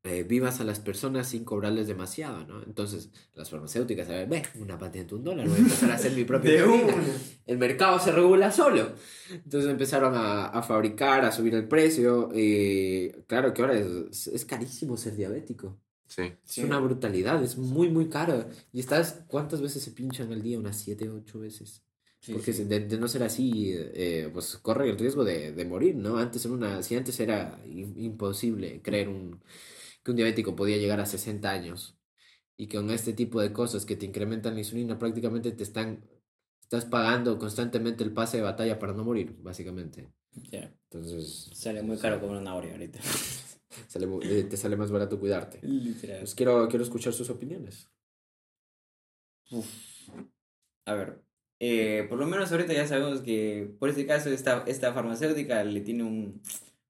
eh, vivas a las personas sin cobrarles demasiado, ¿no? Entonces, las farmacéuticas, a ver, ve, una patente, un dólar, voy a empezar a hacer mi propia. [LAUGHS] El mercado se regula solo. Entonces empezaron a, a fabricar, a subir el precio. Y claro que ahora es, es carísimo ser diabético. Sí. Sí. Es una brutalidad, es muy, muy caro. Y estás, ¿cuántas veces se pinchan al día? Unas 7, 8 veces. Sí, Porque sí. de, de no ser así, eh, pues corre el riesgo de, de morir, ¿no? Antes en una, si antes era im- imposible creer un, que un diabético podía llegar a 60 años y que con este tipo de cosas que te incrementan la insulina prácticamente te están, estás pagando constantemente el pase de batalla para no morir, básicamente. Ya. Entonces, Sale muy caro comer una Oreo ahorita. [LAUGHS] sale eh, te sale más barato cuidarte. Literal. Pues quiero, quiero escuchar sus opiniones. A ver, eh, por lo menos ahorita ya sabemos que por este caso esta, esta farmacéutica le tiene un,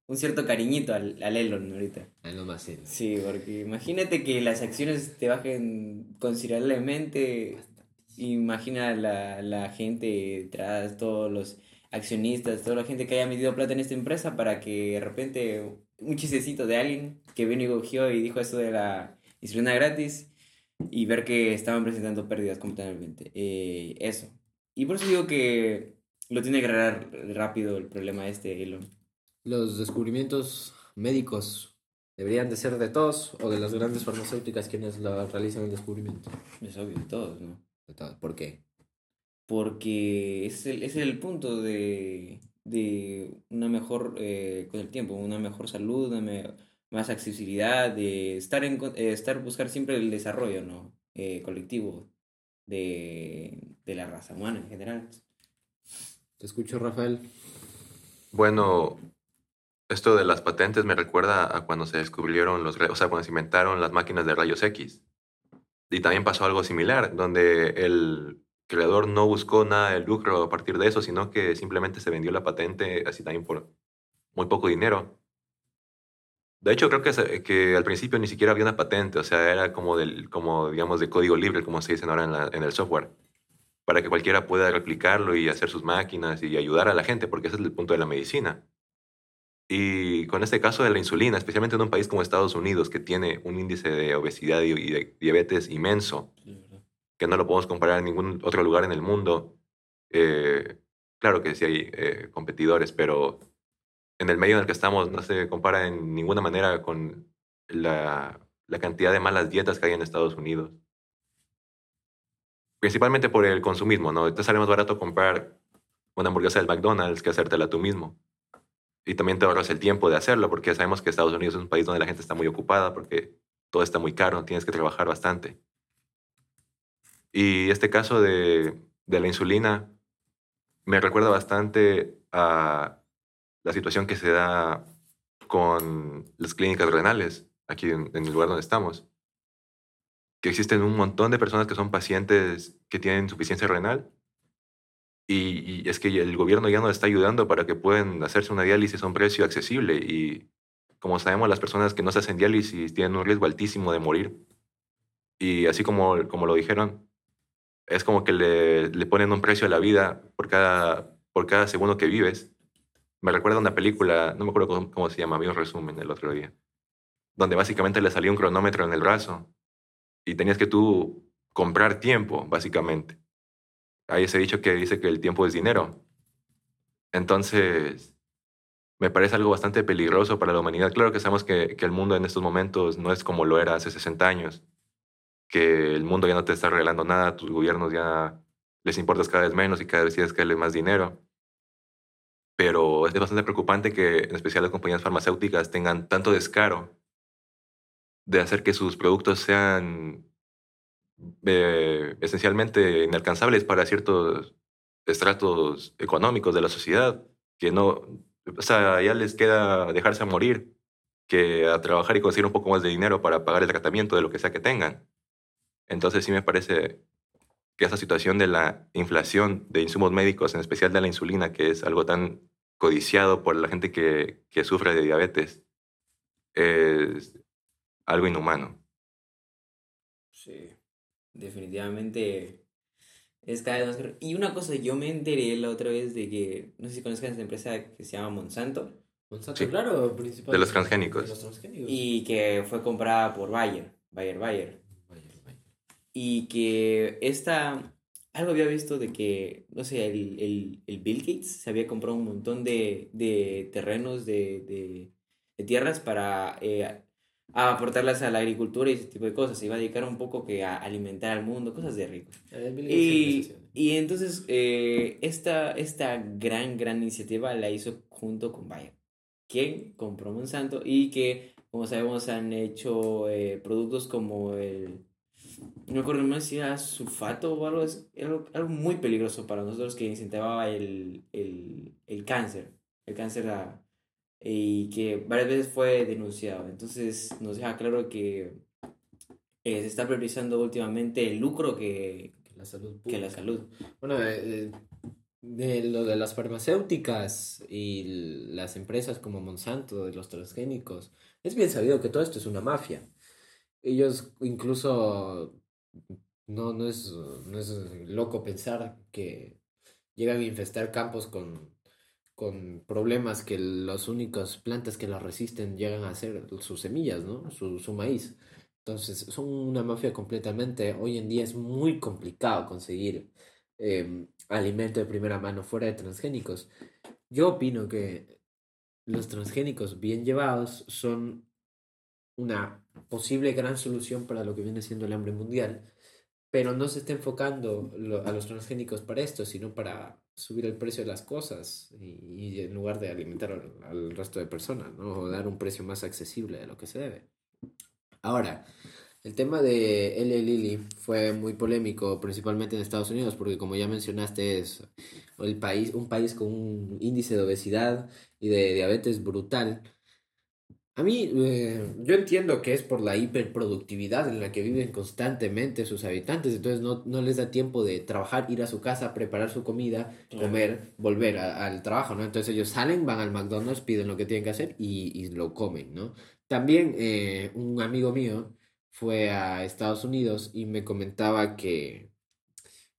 un cierto cariñito al, al Elon ahorita. Más serio. Sí, porque imagínate que las acciones te bajen considerablemente. Imagina la, la gente detrás, todos los accionistas, toda la gente que haya metido plata en esta empresa para que de repente un chistecito de alguien que vino y cogió y dijo eso de la insulina gratis y ver que estaban presentando pérdidas completamente. Eh, eso. Y por eso digo que lo tiene que arreglar rápido el problema este, Elon. Los descubrimientos médicos deberían de ser de todos o de las grandes farmacéuticas quienes la realizan el descubrimiento. Es obvio, de todos, ¿no? De todos. ¿Por qué? porque es el, es el punto de, de una mejor, eh, con el tiempo, una mejor salud, una me- más accesibilidad, de estar, en, eh, estar buscar siempre el desarrollo ¿no? Eh, colectivo de, de la raza humana en general. Te escucho, Rafael. Bueno, esto de las patentes me recuerda a cuando se descubrieron los, o sea, cuando se inventaron las máquinas de rayos X. Y también pasó algo similar, donde el creador no buscó nada de lucro a partir de eso, sino que simplemente se vendió la patente así también por muy poco dinero. De hecho, creo que, al principio ni siquiera había una patente, o sea, era como, del, como digamos, de código libre, como se dicen ahora en, la- en el software, para que cualquiera pueda replicarlo y hacer sus máquinas y ayudar a la gente, porque ese es el punto de la medicina. Y con este caso de la insulina, especialmente en un país como Estados Unidos, que tiene un índice de obesidad y y de diabetes inmenso, que no lo podemos comparar en ningún otro lugar en el mundo. Eh, claro que sí hay eh, competidores, pero en el medio en el que estamos no se compara en ninguna manera con la, la cantidad de malas dietas que hay en Estados Unidos. Principalmente por el consumismo, ¿no? Te sale más barato comprar una hamburguesa del McDonald's que hacértela tú mismo. Y también te ahorras el tiempo de hacerlo, porque sabemos que Estados Unidos es un país donde la gente está muy ocupada, porque todo está muy caro, tienes que trabajar bastante. Y este caso de, de la insulina me recuerda bastante a la situación que se da con las clínicas renales aquí en, el lugar donde estamos. Que existen un montón de personas que son pacientes que tienen insuficiencia renal y, y es que el gobierno ya no está ayudando para que puedan hacerse una diálisis a un precio accesible y como sabemos las personas que no se hacen diálisis tienen un riesgo altísimo de morir y así como, como lo dijeron, es como que le, le ponen un precio a la vida por cada, por cada segundo que vives. Me recuerda una película, no me acuerdo cómo, se llama, vi un resumen el otro día, donde básicamente le salía un cronómetro en el brazo y tenías que tú comprar tiempo, básicamente. Hay ese dicho que dice que el tiempo es dinero. Entonces, me parece algo bastante peligroso para la humanidad. Claro que sabemos que, que el mundo en estos momentos no es como lo era hace 60 años, que el mundo ya no te está regalando nada, tus gobiernos ya les importas cada vez menos y cada vez tienes que darle más dinero. Pero es bastante preocupante que en especial las compañías farmacéuticas tengan tanto descaro de hacer que sus productos sean eh, esencialmente inalcanzables para ciertos estratos económicos de la sociedad, que no, o sea, ya les queda dejarse morir que a trabajar y conseguir un poco más de dinero para pagar el tratamiento de lo que sea que tengan. Entonces sí me parece que esa situación de la inflación de insumos médicos, en especial de la insulina, que es algo tan codiciado por la gente que, que sufre de diabetes, es algo inhumano. Sí, definitivamente es cada vez más. Y una cosa, yo me enteré la otra vez de que, no sé si conozcan esta empresa que se llama Monsanto, Monsanto, Sí. claro, principalmente. De los transgénicos. De los transgénicos. Y que fue comprada por Bayer, Bayer, Bayer. Vaya, vaya. Y que esta, algo había visto de que, no sé, el, el, el Bill Gates se había comprado un montón de, de terrenos, de, de, de tierras para eh, aportarlas a la agricultura y ese tipo de cosas. Se iba a dedicar un poco que a alimentar al mundo, cosas de ricos. Siempre Y, y entonces eh, esta, esta gran, gran iniciativa la hizo junto con Bayer, quien compró Monsanto y que, como sabemos, han hecho eh, productos como el... No me acuerdo más si era sulfato o algo, algo, algo muy peligroso para nosotros que incitaba el, el, el cáncer, el cáncer y que varias veces fue denunciado. Entonces nos deja claro que eh, se está priorizando últimamente el lucro que, la salud que la salud. Bueno, eh, eh, de lo de las farmacéuticas y las empresas como Monsanto, de los transgénicos, es bien sabido que todo esto es una mafia. Ellos incluso no, no es, no es loco pensar que llegan a infestar campos con, con problemas que las únicas plantas que las resisten llegan a ser sus semillas, ¿no? Su, su maíz. Entonces, son una mafia completamente. Hoy en día es muy complicado conseguir eh, alimento de primera mano fuera de transgénicos. Yo opino que los transgénicos bien llevados son una posible gran solución para lo que viene siendo el hambre mundial, pero no se está enfocando a los transgénicos para esto, sino para subir el precio de las cosas y, en lugar de alimentar al, resto de personas, ¿no? Dar un precio más accesible de lo que se debe. Ahora, el tema de L. Lilly fue muy polémico, principalmente en Estados Unidos, porque como ya mencionaste, es el país, un país con un índice de obesidad y de diabetes brutal. A mí, eh, yo entiendo que es por la hiperproductividad en la que viven constantemente sus habitantes, entonces no, no les da tiempo de trabajar, ir a su casa, preparar su comida, comer, volver a- al trabajo, ¿no? Entonces ellos salen, van al McDonald's, piden lo que tienen que hacer y, y lo comen, ¿no? También eh, un amigo mío fue a Estados Unidos y me comentaba que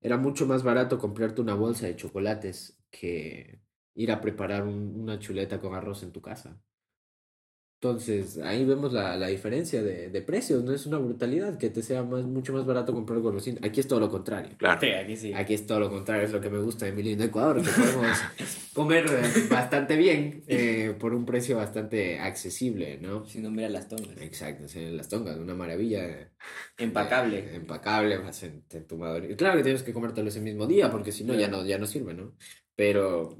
era mucho más barato comprarte una bolsa de chocolates que ir a preparar un- una chuleta con arroz en tu casa. Entonces, ahí vemos la, la diferencia de, de precios, no es una brutalidad que te sea más, mucho más barato comprar golosinas. Aquí es todo lo contrario. Claro. Sí, aquí sí. Aquí es todo lo contrario, es lo que me gusta de mi lindo Ecuador, que podemos [LAUGHS] comer eh, bastante bien eh, por un precio bastante accesible, ¿no? Si no, mira las tongas. Exacto, las tongas, una maravilla. Empacable. eh, empacable, más en, en tu Claro que tienes que comértelo ese mismo día, porque si no, ya no, ya no sirve, ¿no? Pero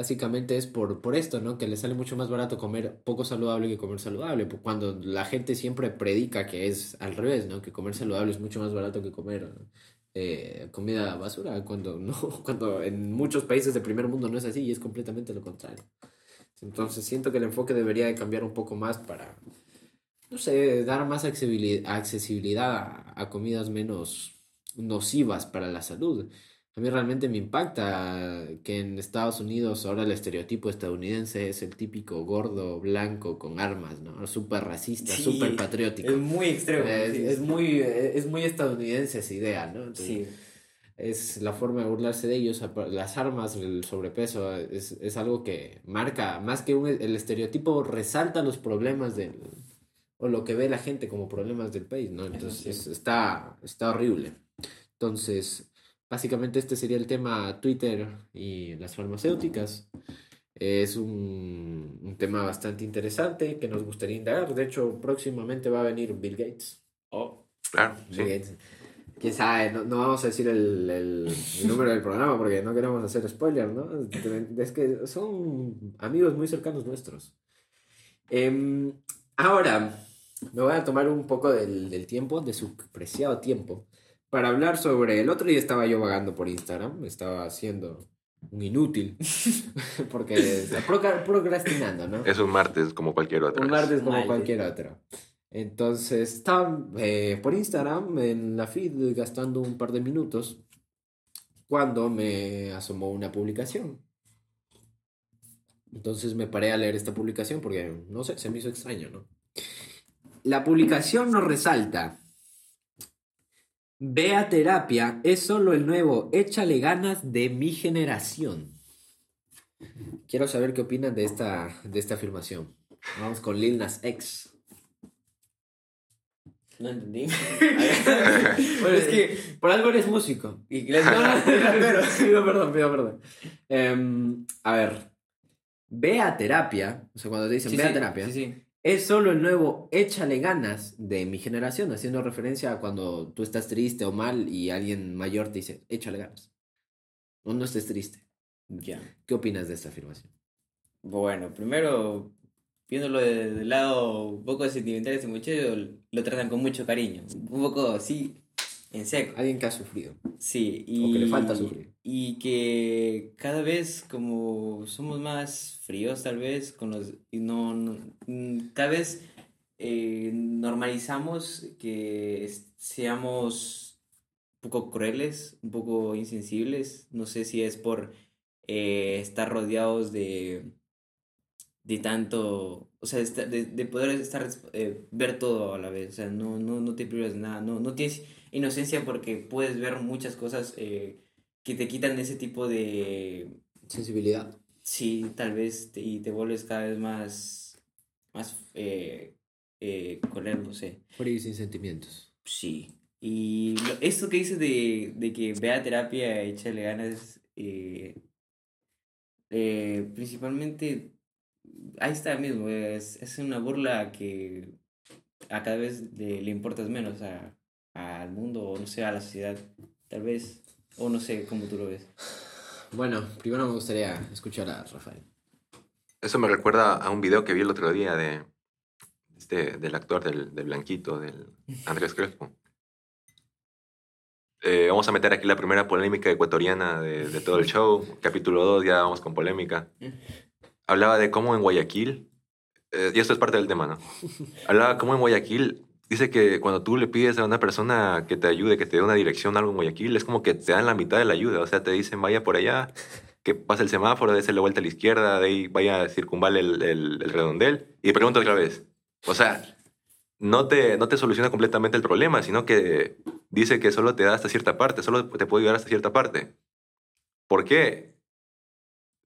básicamente es por, por esto, ¿no? Que le sale mucho más barato comer poco saludable que comer saludable. pu- Cuando la gente siempre predica que es al revés, ¿no? Que comer saludable es mucho más barato que comer eh, comida basura, cuando no, [LAUGHS] cuando en muchos países del primer mundo no es así y es completamente lo contrario. Entonces siento que el enfoque debería de cambiar un poco más para, no sé, dar más accesibili- accesibilidad a comidas menos nocivas para la salud. A mí realmente me impacta que en Estados Unidos ahora el estereotipo estadounidense es el típico gordo blanco con armas, ¿no? Súper racista, Sí, súper patriótico. Es muy extremo. Es, sí. es muy, es muy estadounidense esa idea, ¿no? Entonces, Sí. es la forma de burlarse de ellos. Las armas, el sobrepeso, es, es algo que marca, más que un, el estereotipo, resalta los problemas del, o lo que ve la gente como problemas del país, ¿no? Entonces sí. está, está horrible. Entonces, básicamente este sería el tema Twitter y las farmacéuticas. Es un, un tema bastante interesante que nos gustaría indagar. De hecho, próximamente va a venir Bill Gates. Oh, Claro, Bill sí. Gates. Quién sabe, no, no vamos a decir el, el- el número del programa porque no queremos hacer spoiler, ¿no? [LAUGHS] Es que son amigos muy cercanos nuestros. Em, ahora, me voy a tomar un poco del, del tiempo, de su preciado tiempo, para hablar sobre. El otro día estaba yo vagando por Instagram, estaba haciendo un inútil, [LAUGHS] porque está procrastinando, ¿no? Es un martes como cualquier otro. Un martes como cualquier otro. Entonces, estaba eh, por Instagram en la feed gastando un par de minutos cuando me asomó una publicación. Entonces me paré a leer esta publicación porque, no sé, se me hizo extraño, ¿no? La publicación nos resalta. Ve a terapia, es solo el nuevo échale ganas de mi generación. Quiero saber qué opinan de esta, de esta afirmación. Vamos con Lil Nas X. No entendí. [LAUGHS] Bueno, es que por algo eres músico. Y les- [LAUGHS] No, no, [LAUGHS] pido perdón, pido perdón. Em, a ver, ve a terapia, o sea, cuando te dicen Sí, ve a sí, terapia, Sí, sí. Es solo el nuevo échale ganas de mi generación, haciendo referencia a cuando tú estás triste o mal y alguien mayor te dice échale ganas. O no estés triste. Ya. ¿Qué opinas de esta afirmación? Bueno, primero, viéndolo de- del lado un poco sentimental, este muchacho lo tratan con mucho cariño. Un poco así, en seco. Alguien que ha sufrido. Sí, y, O que le falta sufrir. Y que cada vez como somos más fríos tal vez, con los, y no, no- mm, cada vez eh, normalizamos que seamos un poco crueles, un poco insensibles. No sé si es por eh, estar rodeados de, de tanto, o sea, de, de poder estar, eh, ver todo a la vez. O sea, no, no, no te privas de nada, no, no tienes inocencia porque puedes ver muchas cosas eh, que te quitan ese tipo de... Sensibilidad. Sí, tal vez, te- y te vuelves cada vez más, más eh, eh, no sé. Frío sin sentimientos. Sí. Y lo- esto que dices de, de que vea terapia, échale ganas, eh, eh, principalmente, ahí está mismo, es, es una burla que a cada vez le, le importas menos a, al mundo, o no sé, a la sociedad, tal vez, o no sé cómo tú lo ves. Bueno, primero me gustaría escuchar a Rafael. Eso me recuerda a un video que vi el otro día de este, del actor del, del Blanquito, del Andrés Crespo. Eh, vamos a meter aquí la primera polémica ecuatoriana de, de todo el show. Capítulo 2, ya vamos con polémica. Hablaba de cómo en Guayaquil, eh, y esto es parte del tema, ¿no? Hablaba cómo en Guayaquil, dice que cuando tú le pides a una persona que te ayude, que te dé una dirección algo en Guayaquil, es como que te dan la mitad de la ayuda. O sea, te dicen, vaya por allá, que pase el semáforo, dése vuelta a la izquierda, de ahí vaya a circunval el, el, el redondel, y pregunta otra vez. O sea, no te, no te soluciona completamente el problema, sino que dice que solo te da hasta cierta parte, solo te puede ayudar hasta cierta parte. ¿Por qué?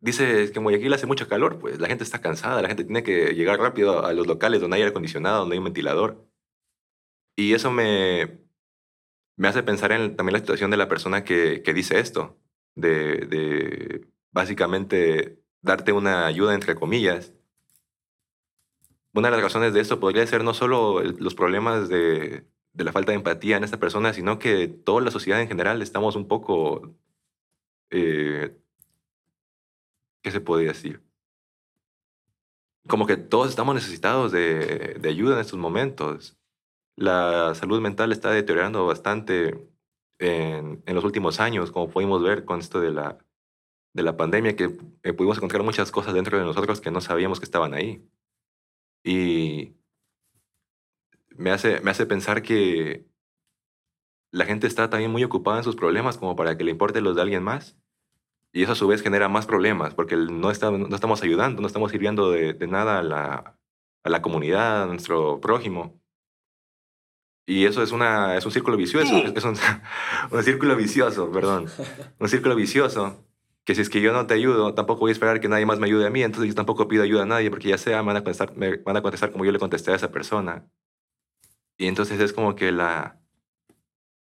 Dice que en Guayaquil hace mucho calor, pues la gente está cansada, la gente tiene que llegar rápido a los locales donde hay aire acondicionado, donde hay un ventilador. Y eso me, me hace pensar en también la situación de la persona que, que dice esto, de, básicamente darte una ayuda entre comillas. Una de las razones de esto podría ser no solo los problemas de, de la falta de empatía en esta persona, sino que toda la sociedad en general estamos un poco... eh, ¿Qué se podría decir? Como que todos estamos necesitados de, de ayuda en estos momentos. La salud mental está deteriorando bastante en, en los últimos años, como pudimos ver con esto de la, de la pandemia, que eh, pudimos encontrar muchas cosas dentro de nosotros que no sabíamos que estaban ahí. Y me hace, me hace pensar que la gente está también muy ocupada en sus problemas como para que le importe los de alguien más. Y eso a su vez genera más problemas, porque no, está, no estamos ayudando, no estamos sirviendo de, de nada a la, a la comunidad, a nuestro prójimo. Y eso es, una, es un círculo vicioso, es, un, [LAUGHS] un círculo vicioso, perdón. Un círculo vicioso, que si es que yo no te ayudo, tampoco voy a esperar que nadie más me ayude a mí, entonces yo tampoco pido ayuda a nadie, porque ya sea, me van a contestar, me van a contestar como yo le contesté a esa persona. Y entonces es como que la...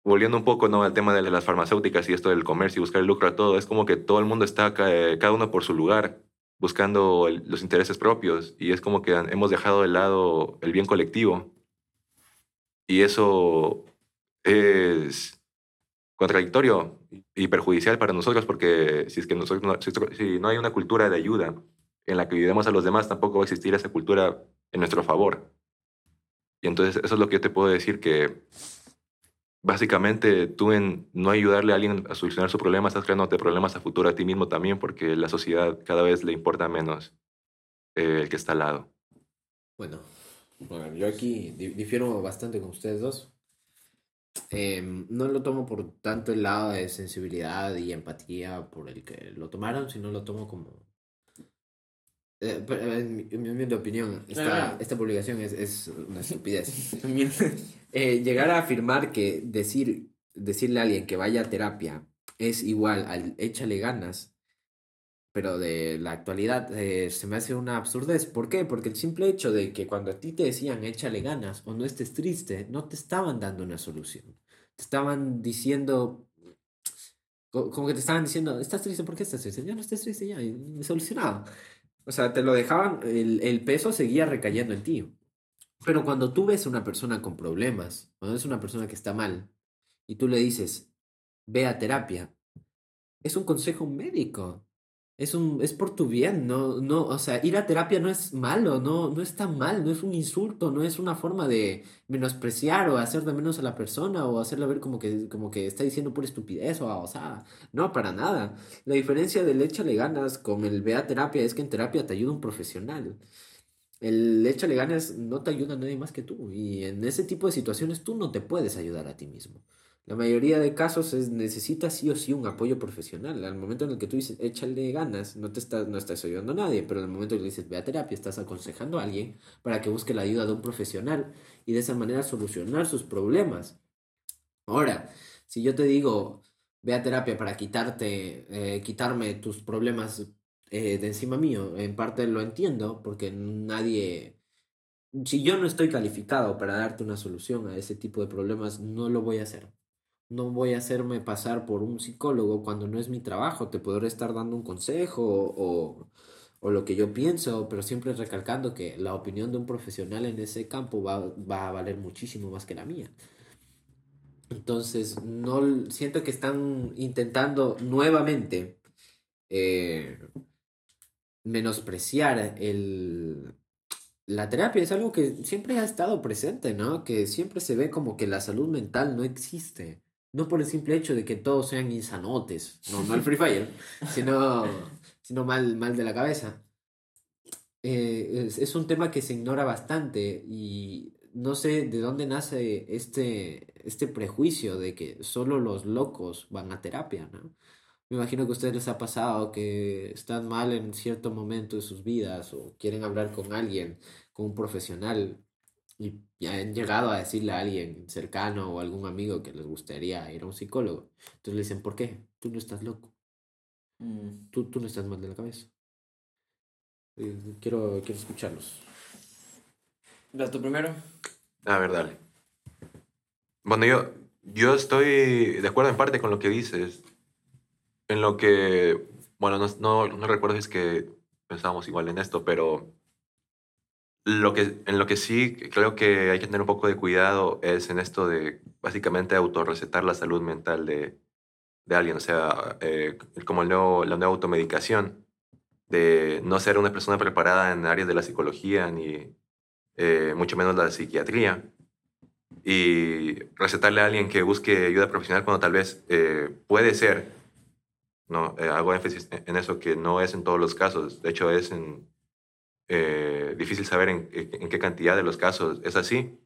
Volviendo un poco ¿no? al tema de las farmacéuticas y esto del comercio y buscar el lucro a todo, es como que todo el mundo está eh, cada uno por su lugar, buscando el- los intereses propios, y es como que hemos dejado de lado el bien colectivo. Y eso es contradictorio y perjudicial para nosotros porque si es que nosotros no, si, no hay una cultura de ayuda en la que ayudemos a los demás, tampoco va a existir esa cultura en nuestro favor. Y entonces eso es lo que yo te puedo decir que básicamente tú en no ayudarle a alguien a solucionar su problema, estás creándote problemas a futuro a ti mismo también porque la sociedad cada vez le importa menos eh, el que está al lado. Bueno, bueno, yo aquí di- difiero bastante con ustedes dos. Em, no lo tomo por tanto el lado de sensibilidad y empatía por el que lo tomaron, sino lo tomo como... Eh, en, mi, en mi opinión, esta, Claro. esta publicación es, es una estupidez. [LAUGHS] Eh, llegar a afirmar que decir, decirle a alguien que vaya a terapia es igual al échale ganas, pero de la actualidad eh, se me hace una absurdez. ¿Por qué? Porque el simple hecho de que cuando a ti te decían échale ganas o no estés triste, no te estaban dando una solución. Te estaban diciendo, co- como que te estaban diciendo, ¿estás triste? ¿Por qué estás triste? Ya no estés triste, ya, y- solucionado. O sea, te lo dejaban, el, el peso seguía recayendo en ti. Pero cuando tú ves a una persona con problemas, cuando ves a una persona que está mal, y tú le dices, ve a terapia, es un consejo médico. Es, un, es por tu bien, no, no, o sea, ir a terapia no es malo, no, no está mal, no es un insulto, no es una forma de menospreciar o hacer de menos a la persona o hacerla ver como que, como que está diciendo pura estupidez o, o sea, no, para nada. La diferencia del échale ganas con el ve a terapia es que en terapia te ayuda un profesional. El échale ganas no te ayuda a nadie más que tú y en ese tipo de situaciones tú no te puedes ayudar a ti mismo. La mayoría de casos es, necesitas sí o sí un apoyo profesional. Al momento en el que tú dices, échale ganas, no te estás, no estás ayudando a nadie, pero el momento en el que dices, ve a terapia, estás aconsejando a alguien para que busque la ayuda de un profesional y de esa manera solucionar sus problemas. Ahora, si yo te digo, ve a terapia para quitarte, eh, quitarme tus problemas eh, de encima mío, en parte lo entiendo, porque nadie, si yo no estoy calificado para darte una solución a ese tipo de problemas, no lo voy a hacer. No voy a hacerme pasar por un psicólogo cuando no es mi trabajo. Te podré estar dando un consejo o, o lo que yo pienso, pero siempre recalcando que la opinión de un profesional en ese campo va, va a valer muchísimo más que la mía. Entonces, no siento que están intentando nuevamente eh, menospreciar el, la terapia. Es algo que siempre ha estado presente, ¿no? Que siempre se ve como que la salud mental no existe. No por el simple hecho de que todos sean insanotes, no, no el [LAUGHS] Free Fire, sino, sino mal, mal de la cabeza. Eh, es, es un tema que se ignora bastante y no sé de dónde nace este, este prejuicio de que solo los locos van a terapia, ¿no? Me imagino que a ustedes les ha pasado que están mal en cierto momento de sus vidas o quieren hablar con alguien, con un profesional y ya han llegado a decirle a alguien cercano o algún amigo que les gustaría ir a un psicólogo. Entonces le dicen, ¿por qué? Tú no estás loco, Mm. tú, tú no estás mal de la cabeza. Eh, Quiero, quiero escucharlos. ¿Vas tú primero? A ver, dale. Bueno, yo, yo estoy de acuerdo en parte con lo que dices. En lo que, bueno, no, no, no recuerdo si es que pensábamos igual en esto, pero lo que, en lo que sí creo que hay que tener un poco de cuidado es en esto de básicamente autorrecetar la salud mental de, de alguien, o sea, eh, como la nueva automedicación, de no ser una persona preparada en áreas de la psicología ni eh, mucho menos la psiquiatría y recetarle a alguien que busque ayuda profesional cuando tal vez eh, puede ser, no, hago énfasis en eso que no es en todos los casos, de hecho es en, eh, difícil saber en, qué cantidad de los casos es así,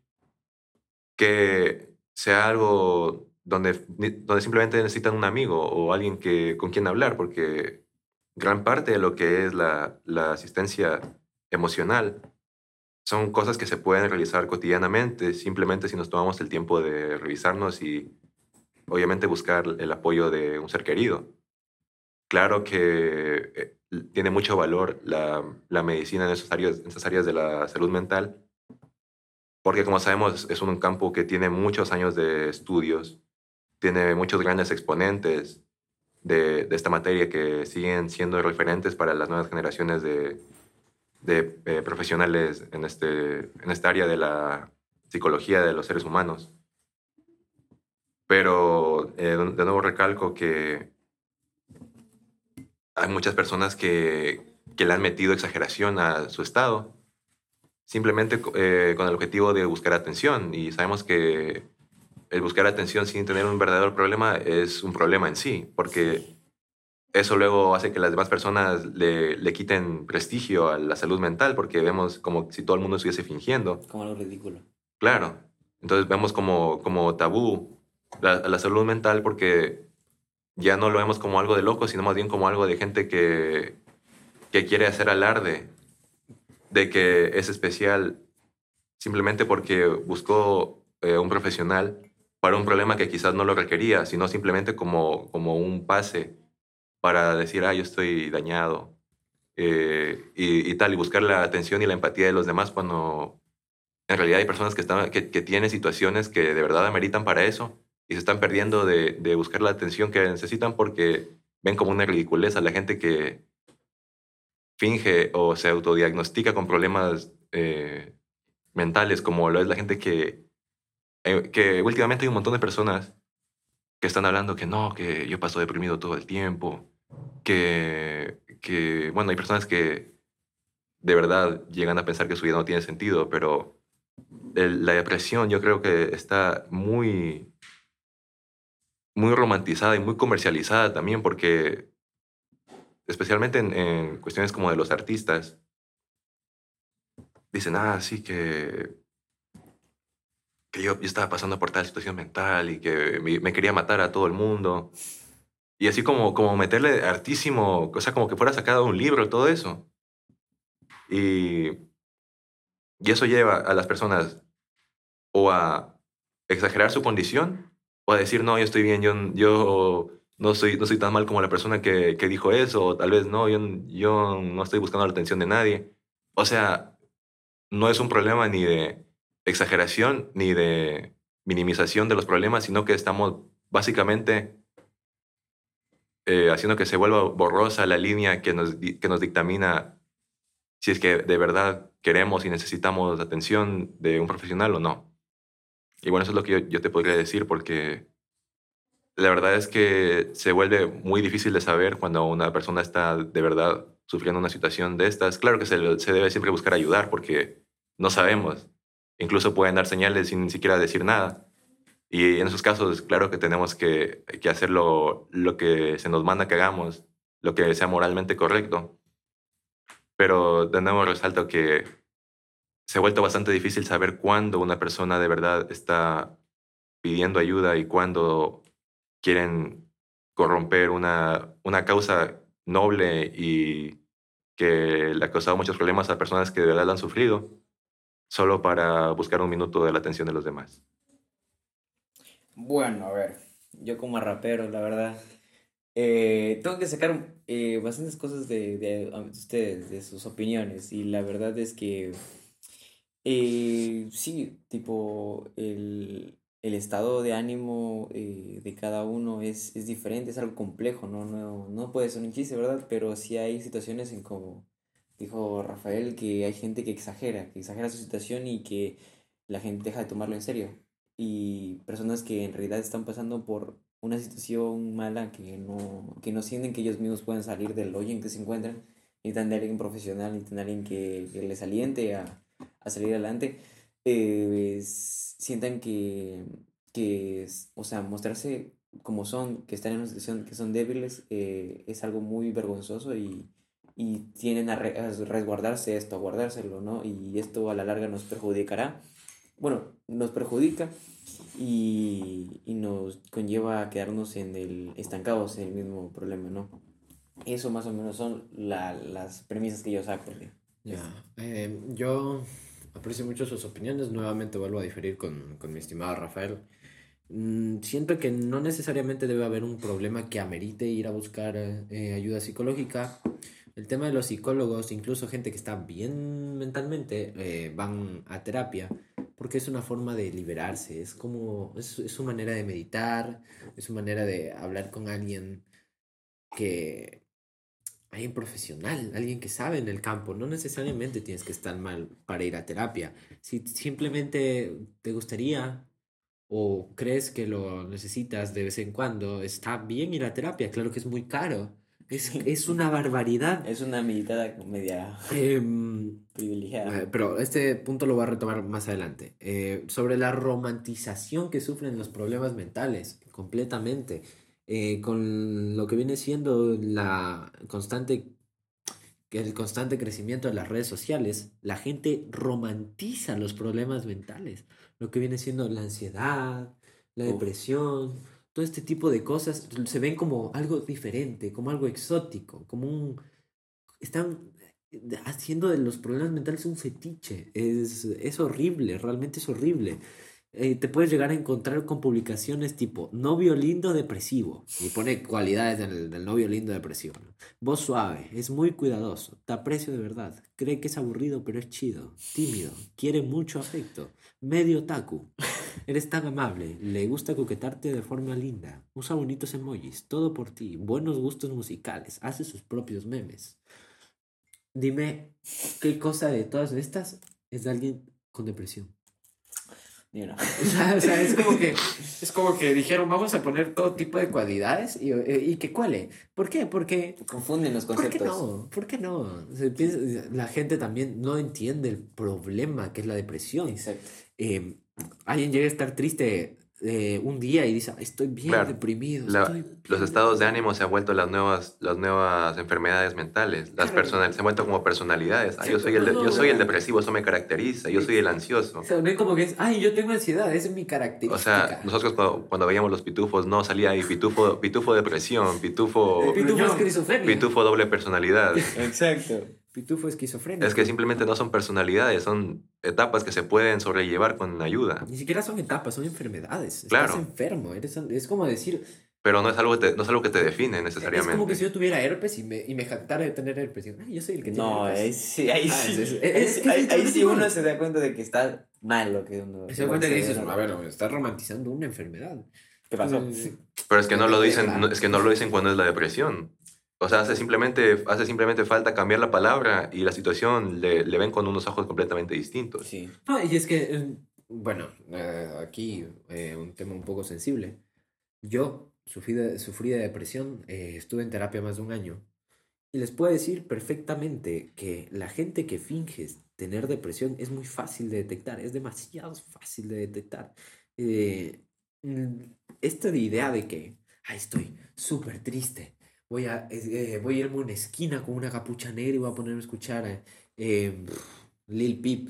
que sea algo donde, donde simplemente necesitan un amigo o alguien que, con quien hablar, porque gran parte de lo que es la asistencia emocional son cosas que se pueden realizar cotidianamente, simplemente si nos tomamos el tiempo de revisarnos y obviamente buscar el apoyo de un ser querido. Claro que eh, tiene mucho valor la, medicina en esas, áreas, en esas áreas de la salud mental, porque como sabemos es un campo que tiene muchos años de estudios, tiene muchos grandes exponentes de, esta materia que siguen siendo referentes para las nuevas generaciones de, de eh, profesionales en, este, en esta área de la psicología de los seres humanos. Pero eh, de nuevo recalco que hay muchas personas que, que le han metido exageración a su estado, simplemente eh, con el objetivo de buscar atención. Y sabemos que el buscar atención sin tener un verdadero problema es un problema en sí, porque eso luego hace que las demás personas le, le quiten prestigio a la salud mental, porque vemos como si todo el mundo estuviese fingiendo. Como algo ridículo. Claro. Entonces vemos como, como tabú la, la salud mental porque ya no lo vemos como algo de loco, sino más bien como algo de gente que, que quiere hacer alarde de que es especial simplemente porque buscó eh, un profesional para un problema que quizás no lo requería, sino simplemente como, como un pase para decir, ah, yo estoy dañado eh, y, y, tal, y buscar la atención y la empatía de los demás cuando en realidad hay personas que, están, que, que tienen situaciones que de verdad ameritan para eso y se están perdiendo de, buscar la atención que necesitan porque ven como una ridiculez la gente que finge o se autodiagnostica con problemas eh, mentales, como lo es la gente que, eh, que últimamente hay un montón de personas que están hablando que no, que yo paso deprimido todo el tiempo, que, que, bueno, hay personas que de verdad llegan a pensar que su vida no tiene sentido, pero la depresión yo creo que está muy, muy romantizada y muy comercializada también porque, especialmente en, cuestiones como de los artistas, dicen, ah, sí, que, que yo, yo, estaba pasando por tal situación mental y que me, quería matar a todo el mundo. Y así como, como meterle hartísimo, o sea, como que fuera sacado un libro, todo eso. Y, y eso lleva a las personas o a exagerar su condición o decir, no, yo estoy bien, yo, yo no, soy, no soy tan mal como la persona que, que dijo eso, o tal vez no, yo, yo no estoy buscando la atención de nadie. O sea, no es un problema ni de exageración ni de minimización de los problemas, sino que estamos básicamente eh, haciendo que se vuelva borrosa la línea que nos, que nos dictamina si es que de verdad queremos y necesitamos atención de un profesional o no. Y bueno, eso es lo que yo, yo te podría decir porque la verdad es que se vuelve muy difícil de saber cuando una persona está de verdad sufriendo una situación de estas. Claro que se, se debe siempre buscar ayudar porque no sabemos. Incluso pueden dar señales sin ni siquiera decir nada. Y en esos casos, claro que tenemos que, que hacer lo, lo que se nos manda que hagamos, lo que sea moralmente correcto. Pero de nuevo resalto que se ha vuelto bastante difícil saber cuándo una persona de verdad está pidiendo ayuda y cuándo quieren corromper una, una causa noble y que le ha causado muchos problemas a personas que de verdad la han sufrido solo para buscar un minuto de la atención de los demás? Bueno, a ver, yo como rapero, la verdad, eh, tengo que sacar eh, bastantes cosas de, de, de, ustedes, de sus opiniones, y la verdad es que eh, sí, tipo, el, el, estado de ánimo eh, de cada uno es, es diferente, es algo complejo, ¿no? No, no puede ser un chiste, ¿verdad? Pero sí hay situaciones en como dijo Rafael que hay gente que exagera, que exagera su situación y que la gente deja de tomarlo en serio. Y personas que en realidad están pasando por una situación mala que no, que no sienten que ellos mismos puedan salir del hoyo en que se encuentran, necesitan de alguien profesional, necesitan de alguien que, que les aliente a, a salir adelante, eh, sientan que, que, o sea, mostrarse como son, que están en una situación que son débiles, eh, es algo muy vergonzoso y, y tienen a, resguardarse esto, a guardárselo, ¿no? Y esto a la larga nos perjudicará. Bueno, nos perjudica y, y nos conlleva a quedarnos en el estancados en el mismo problema, ¿no? Eso más o menos son la, las premisas que yo saco. Ya, eh, yo aprecio mucho sus opiniones, nuevamente vuelvo a diferir con, con mi estimado Rafael. Mm, siento que no necesariamente debe haber un problema que amerite ir a buscar eh, ayuda psicológica. El tema de los psicólogos, incluso gente que está bien mentalmente, eh, van a terapia porque es una forma de liberarse, es como, es, es su manera de meditar, es su manera de hablar con alguien que, alguien profesional, alguien que sabe en el campo, no necesariamente tienes que estar mal para ir a terapia, si simplemente te gustaría o crees que lo necesitas de vez en cuando, está bien ir a terapia, claro que es muy caro es, es una barbaridad. Es una militada media eh, privilegiada. Pero este punto lo voy a retomar más adelante. Eh, sobre la romantización que sufren los problemas mentales, completamente. Eh, con lo que viene siendo la constante el constante crecimiento de las redes sociales, la gente romantiza los problemas mentales, lo que viene siendo la ansiedad, la depresión, todo este tipo de cosas se ven como algo diferente, como algo exótico, como un... Están haciendo de los problemas mentales un fetiche. Es, es horrible, realmente es horrible. Eh, te puedes llegar a encontrar con publicaciones tipo novio lindo depresivo y pone cualidades del, novio lindo depresivo. Voz suave, es muy cuidadoso, te aprecio de verdad, cree que es aburrido pero es chido, tímido, quiere mucho afecto, medio taku, eres tan amable, le gusta coquetarte de forma linda, usa bonitos emojis, todo por ti, buenos gustos musicales, hace sus propios memes. Dime, ¿qué cosa de todas estas es de alguien con depresión? Una. O sea, o sea, es como que [LAUGHS] es como que dijeron vamos a poner todo tipo de cualidades y, eh, y que cuele. ¿Por qué? Porque Confunden los ¿por conceptos. qué no? ¿Por qué no? Piensa- la gente también no entiende el problema que es la depresión. Exacto. Eh, alguien llega a estar triste eh, un día y dice estoy bien Claro, deprimido. La- estoy los bien estados de deprimido". ánimo se han vuelto las nuevas, las nuevas enfermedades mentales. Las Claro. personas se han vuelto como personalidades. Ah, yo, soy el de- yo soy el depresivo, eso me caracteriza. Yo soy el ansioso. O sea, no es como que es, ay, yo tengo ansiedad, esa es mi característica. O sea, nosotros cuando, cuando veíamos los pitufos no salía ahí pitufo, pitufo depresión, pitufo, Pitufo esquizofrenia. pitufo doble personalidad. Exacto. Pitufo esquizofrénico. Es que simplemente no son personalidades, son etapas que se pueden sobrellevar con ayuda. Ni siquiera son etapas, son enfermedades. Claro. Estás enfermo. Eres, es como decir, Pero no es algo que te, no es algo que te define Es como que necesariamente. si yo tuviera herpes y me, y me jactara de tener herpes. Digo, "Ay, yo soy el que tiene No, herpes. ahí sí, ahí Ah, sí. es- es- es- Ahí es sí- que ahí, sí igual. uno se da cuenta de que está mal lo que uno. Y se da cuenta que dices, a ver, estás romantizando una enfermedad. ¿Qué pasó? Eh, Pero es que no lo dicen, no- es que no lo dicen cuando es la depresión. O sea, hace simplemente, hace simplemente falta cambiar la palabra y la situación le, le ven con unos ojos completamente distintos. Sí. No, y es que, eh, bueno, eh, aquí eh, un tema un poco sensible. Yo sufrí de, sufrí de depresión, estuve en terapia más de un año. Y les puedo decir perfectamente que la gente que finge tener depresión es muy fácil de detectar, es demasiado fácil de detectar. Mm, esta idea de que, ay, estoy súper triste, voy a, eh, voy a irme a una esquina con una capucha negra y voy a ponerme a escuchar eh, eh, Lil Peep,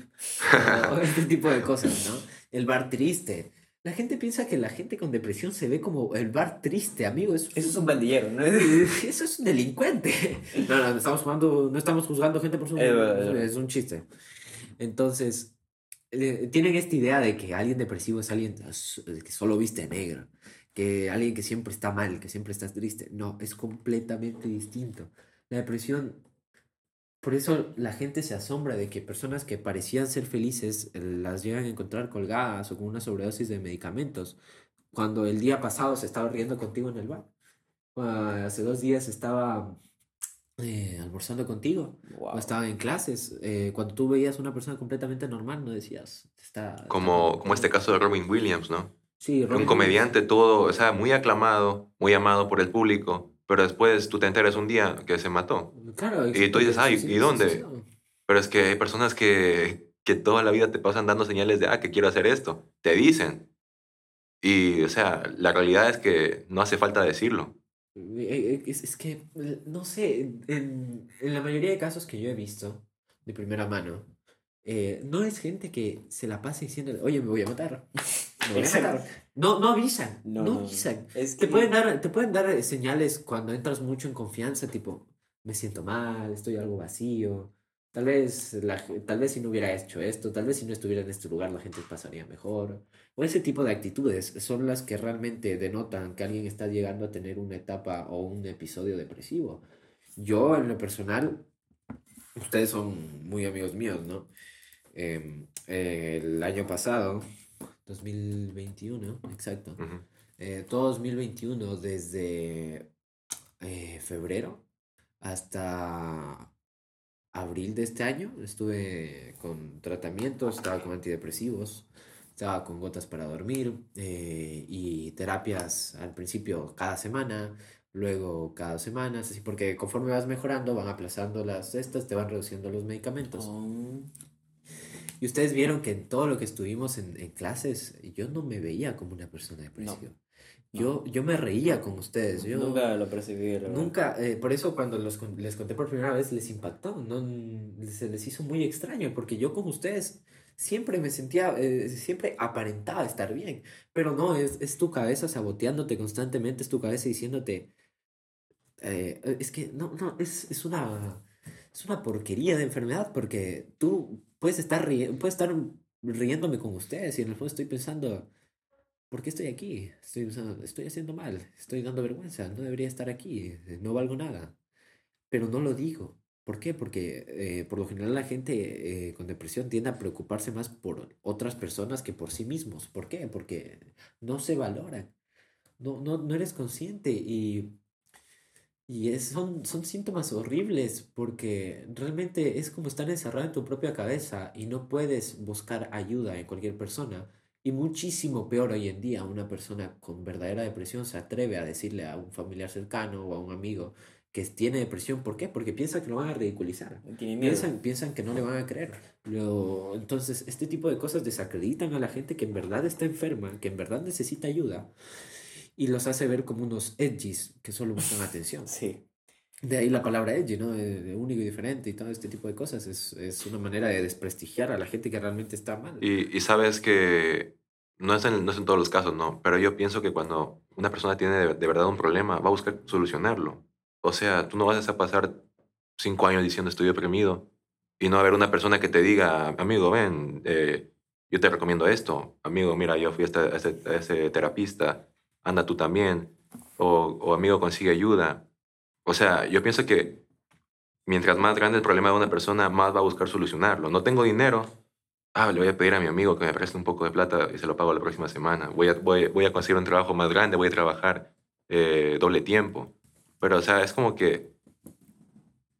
[LAUGHS] o este tipo de cosas, ¿no? El bar triste. La gente piensa que la gente con depresión se ve como el bar triste, amigo. Es, Eso es un bandillero, ¿no? [LAUGHS] eso es un delincuente. No, no, no estamos jugando, no estamos juzgando gente por su... Eh, bueno, bueno. Es un chiste. Entonces, eh, tienen esta idea de que alguien depresivo es alguien eh, que solo viste negro, que alguien que siempre está mal, que siempre está triste. No, es completamente distinto. La depresión, por eso la gente se asombra de que personas que parecían ser felices eh, las llegan a encontrar colgadas o con una sobredosis de medicamentos, cuando el día pasado se estaba riendo contigo en el bar. Ah, hace dos días estaba eh, almorzando contigo o Wow. estaba en clases. eh, cuando tú veías una persona completamente normal, no decías, está... Como, como este caso de Robin Williams, ¿no? Sí, Un Robin comediante todo, o sea, muy aclamado, muy amado por el público, pero después tú te enteras un día que se mató. Williams. Claro, Y tú dices, "Ay, ¿y dónde?" Pero es que hay personas que, que toda la vida te pasan dando señales de, ah, que quiero hacer esto. Te dicen. Y, o sea, la realidad es que no hace falta decirlo. Eh, eh, Es, es que, eh, no sé, en, en la mayoría de casos que yo he visto de primera mano, eh, no es gente que se la pasa diciendo, oye, me voy a matar. [LAUGHS] Exacto. matar. No, no avisan, no, No, no, avisan. Es Te que- pueden, dar, te pueden dar eh, señales cuando entras mucho en confianza, tipo, me siento mal, estoy algo vacío. Tal vez, la, tal vez si no hubiera hecho esto, tal vez si no estuviera en este lugar la gente pasaría mejor. O ese tipo de actitudes son las que realmente denotan que alguien está llegando a tener una etapa o un episodio depresivo. Yo, en lo personal, ustedes son muy amigos míos, ¿no? Em, eh, el año pasado, 2021, exacto. Ujú. Eh, todo 2021, desde eh, febrero hasta abril de este año, estuve con tratamientos, estaba con antidepresivos, estaba con gotas para dormir eh, y terapias al principio cada semana, luego cada dos semanas, así porque conforme vas mejorando van aplazando las estas, te van reduciendo los medicamentos. Oh, Y ustedes vieron que en todo lo que estuvimos en, en clases, yo no me veía como una persona depresiva. Yo, yo me reía con ustedes. Yo Nunca lo percibí, nunca, eh, por eso cuando los, les conté por primera vez les impactó, no, se les hizo muy extraño, porque yo con ustedes siempre me sentía, eh, siempre aparentaba estar bien, pero no, es, es tu cabeza saboteándote constantemente, es tu cabeza diciéndote, eh, es que no, no, es, es una, es una porquería de enfermedad, porque tú puedes estar, rie- puedes estar riéndome con ustedes y en el fondo estoy pensando, ¿por qué estoy aquí? Estoy, pensando, estoy haciendo mal, estoy dando vergüenza, no debería estar aquí, no valgo nada. Pero no lo digo. ¿Por qué? Porque eh, por lo general la gente eh, con depresión tiende a preocuparse más por otras personas que por sí mismos. ¿Por qué? Porque no se valoran. No, no, no eres consciente y, y es, son, son síntomas horribles porque realmente es como estar encerrado en tu propia cabeza y no puedes buscar ayuda en cualquier persona. Y muchísimo peor hoy en día, una persona con verdadera depresión se atreve a decirle a un familiar cercano o a un amigo, que tiene depresión. ¿Por qué? Porque piensa que lo van a ridiculizar. Piensan, piensan que no le van a creer. Lo, entonces, este tipo de cosas desacreditan a la gente que en verdad está enferma, que en verdad necesita ayuda, y los hace ver como unos edgys que solo buscan atención. Sí. De ahí la palabra edgy, ¿no? De, único y diferente y todo este tipo de cosas. Es, es, una manera de desprestigiar a la gente que realmente está mal. Y, y sabes que no es, en, no es en todos los casos, ¿no? Pero yo pienso que cuando una persona tiene de, de verdad un problema, va a buscar solucionarlo o sea, tú no vas a pasar cinco años diciendo estoy deprimido y no haber una persona que te diga, amigo, ven, eh, yo te recomiendo esto, amigo, mira, yo fui a, este, ese, terapista, anda tú también, o, o, amigo, consigue ayuda. O sea, yo pienso que mientras más grande el problema de una persona, más va a buscar solucionarlo. No tengo dinero, ah, le voy a pedir a mi amigo que me preste un poco de plata y se lo pago la próxima semana. Voy a, voy, a conseguir un trabajo más grande, voy a trabajar eh, doble tiempo. Pero, o sea, es como que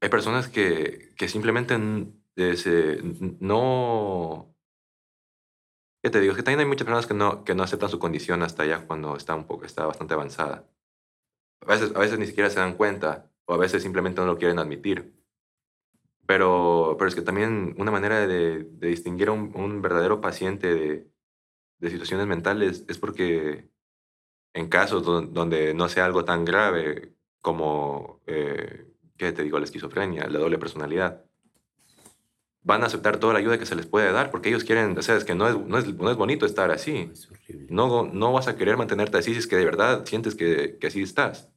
hay personas que, que simplemente no... ¿Qué te digo? Es que también hay muchas personas que no, que no aceptan su condición hasta ya cuando está, un poco, está bastante avanzada. A veces, a veces ni siquiera se dan cuenta o a veces simplemente no lo quieren admitir. Pero, pero es que también una manera de, de distinguir a un, un verdadero paciente de, de, situaciones mentales es porque en casos donde no sea algo tan grave, como, eh, ¿qué te digo? La esquizofrenia, la doble personalidad. Van a aceptar toda la ayuda que se les puede dar porque ellos quieren, o sea, es que no es, no es, no es bonito estar así. no, no vas a querer mantenerte así si es que de verdad sientes que, que así estás.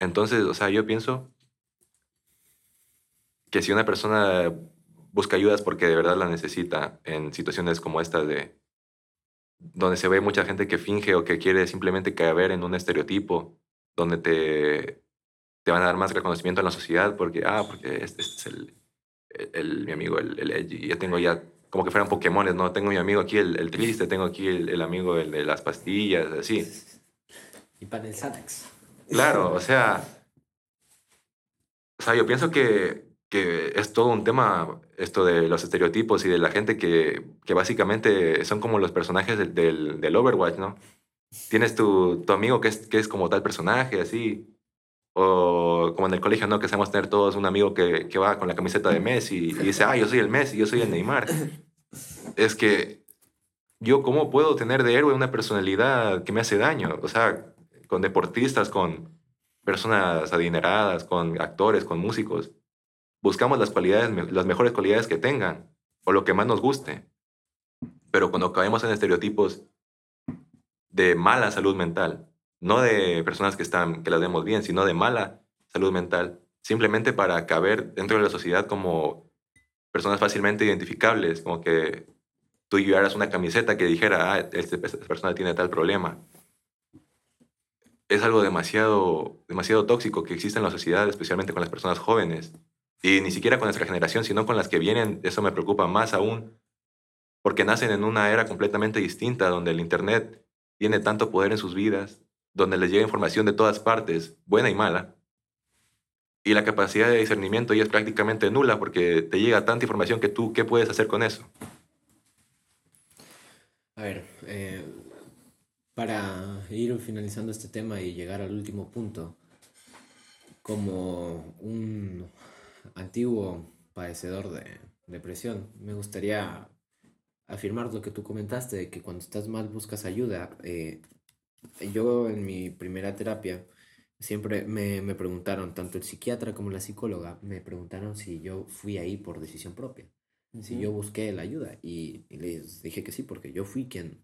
Entonces, o sea, yo pienso que si una persona busca ayudas porque de verdad la necesita en situaciones como esta de donde se ve mucha gente que finge o que quiere simplemente caer en un estereotipo, donde te, te van a dar más reconocimiento en la sociedad porque, ah, porque este, este es el, el, mi amigo, el, el Edgy. Ya tengo ya como que fueran Pokémones, ¿no? Tengo mi amigo aquí, el, el triste, tengo aquí el, el amigo el de las pastillas, así. Y para el Xanax. Claro, o sea, o sea, yo pienso que, que es todo un tema esto de los estereotipos y de la gente que, que básicamente son como los personajes del, del, del Overwatch, ¿no? Tienes tu, tu amigo que es, que es como tal personaje, así, o como en el colegio, ¿no? Que sabemos tener todos un amigo que, que va con la camiseta de Messi y, dice, ah, yo soy el Messi, yo soy el Neymar. [LAUGHS] es que yo, ¿cómo puedo tener de héroe una personalidad que me hace daño? O sea, con deportistas, con personas adineradas, con actores, con músicos. Buscamos las cualidades, las mejores cualidades que tengan, o lo que más nos guste. Pero cuando caemos en estereotipos de mala salud mental, no de personas que, están, que las vemos bien, sino de mala salud mental, simplemente para caber dentro de la sociedad como personas fácilmente identificables, como que tú llevaras una camiseta que dijera, ah, este, esta persona tiene tal problema. Es algo demasiado, demasiado tóxico que existe en la sociedad, especialmente con las personas jóvenes. Y ni siquiera con nuestra generación, sino con las que vienen, eso me preocupa más aún, porque nacen en una era completamente distinta, donde el Internet tiene tanto poder en sus vidas, donde les llega información de todas partes, buena y mala, y la capacidad de discernimiento ya es prácticamente nula porque te llega tanta información que tú, ¿qué puedes hacer con eso? A ver, eh, para ir finalizando este tema y llegar al último punto, como un antiguo padecedor de depresión, me gustaría afirmar lo que tú comentaste, de que cuando estás mal buscas ayuda. Eh, yo en mi primera terapia siempre me, me, preguntaron, tanto el psiquiatra como la psicóloga, me preguntaron si yo fui ahí por decisión propia, si yo busqué la ayuda. Y, les dije que sí, porque yo fui quien,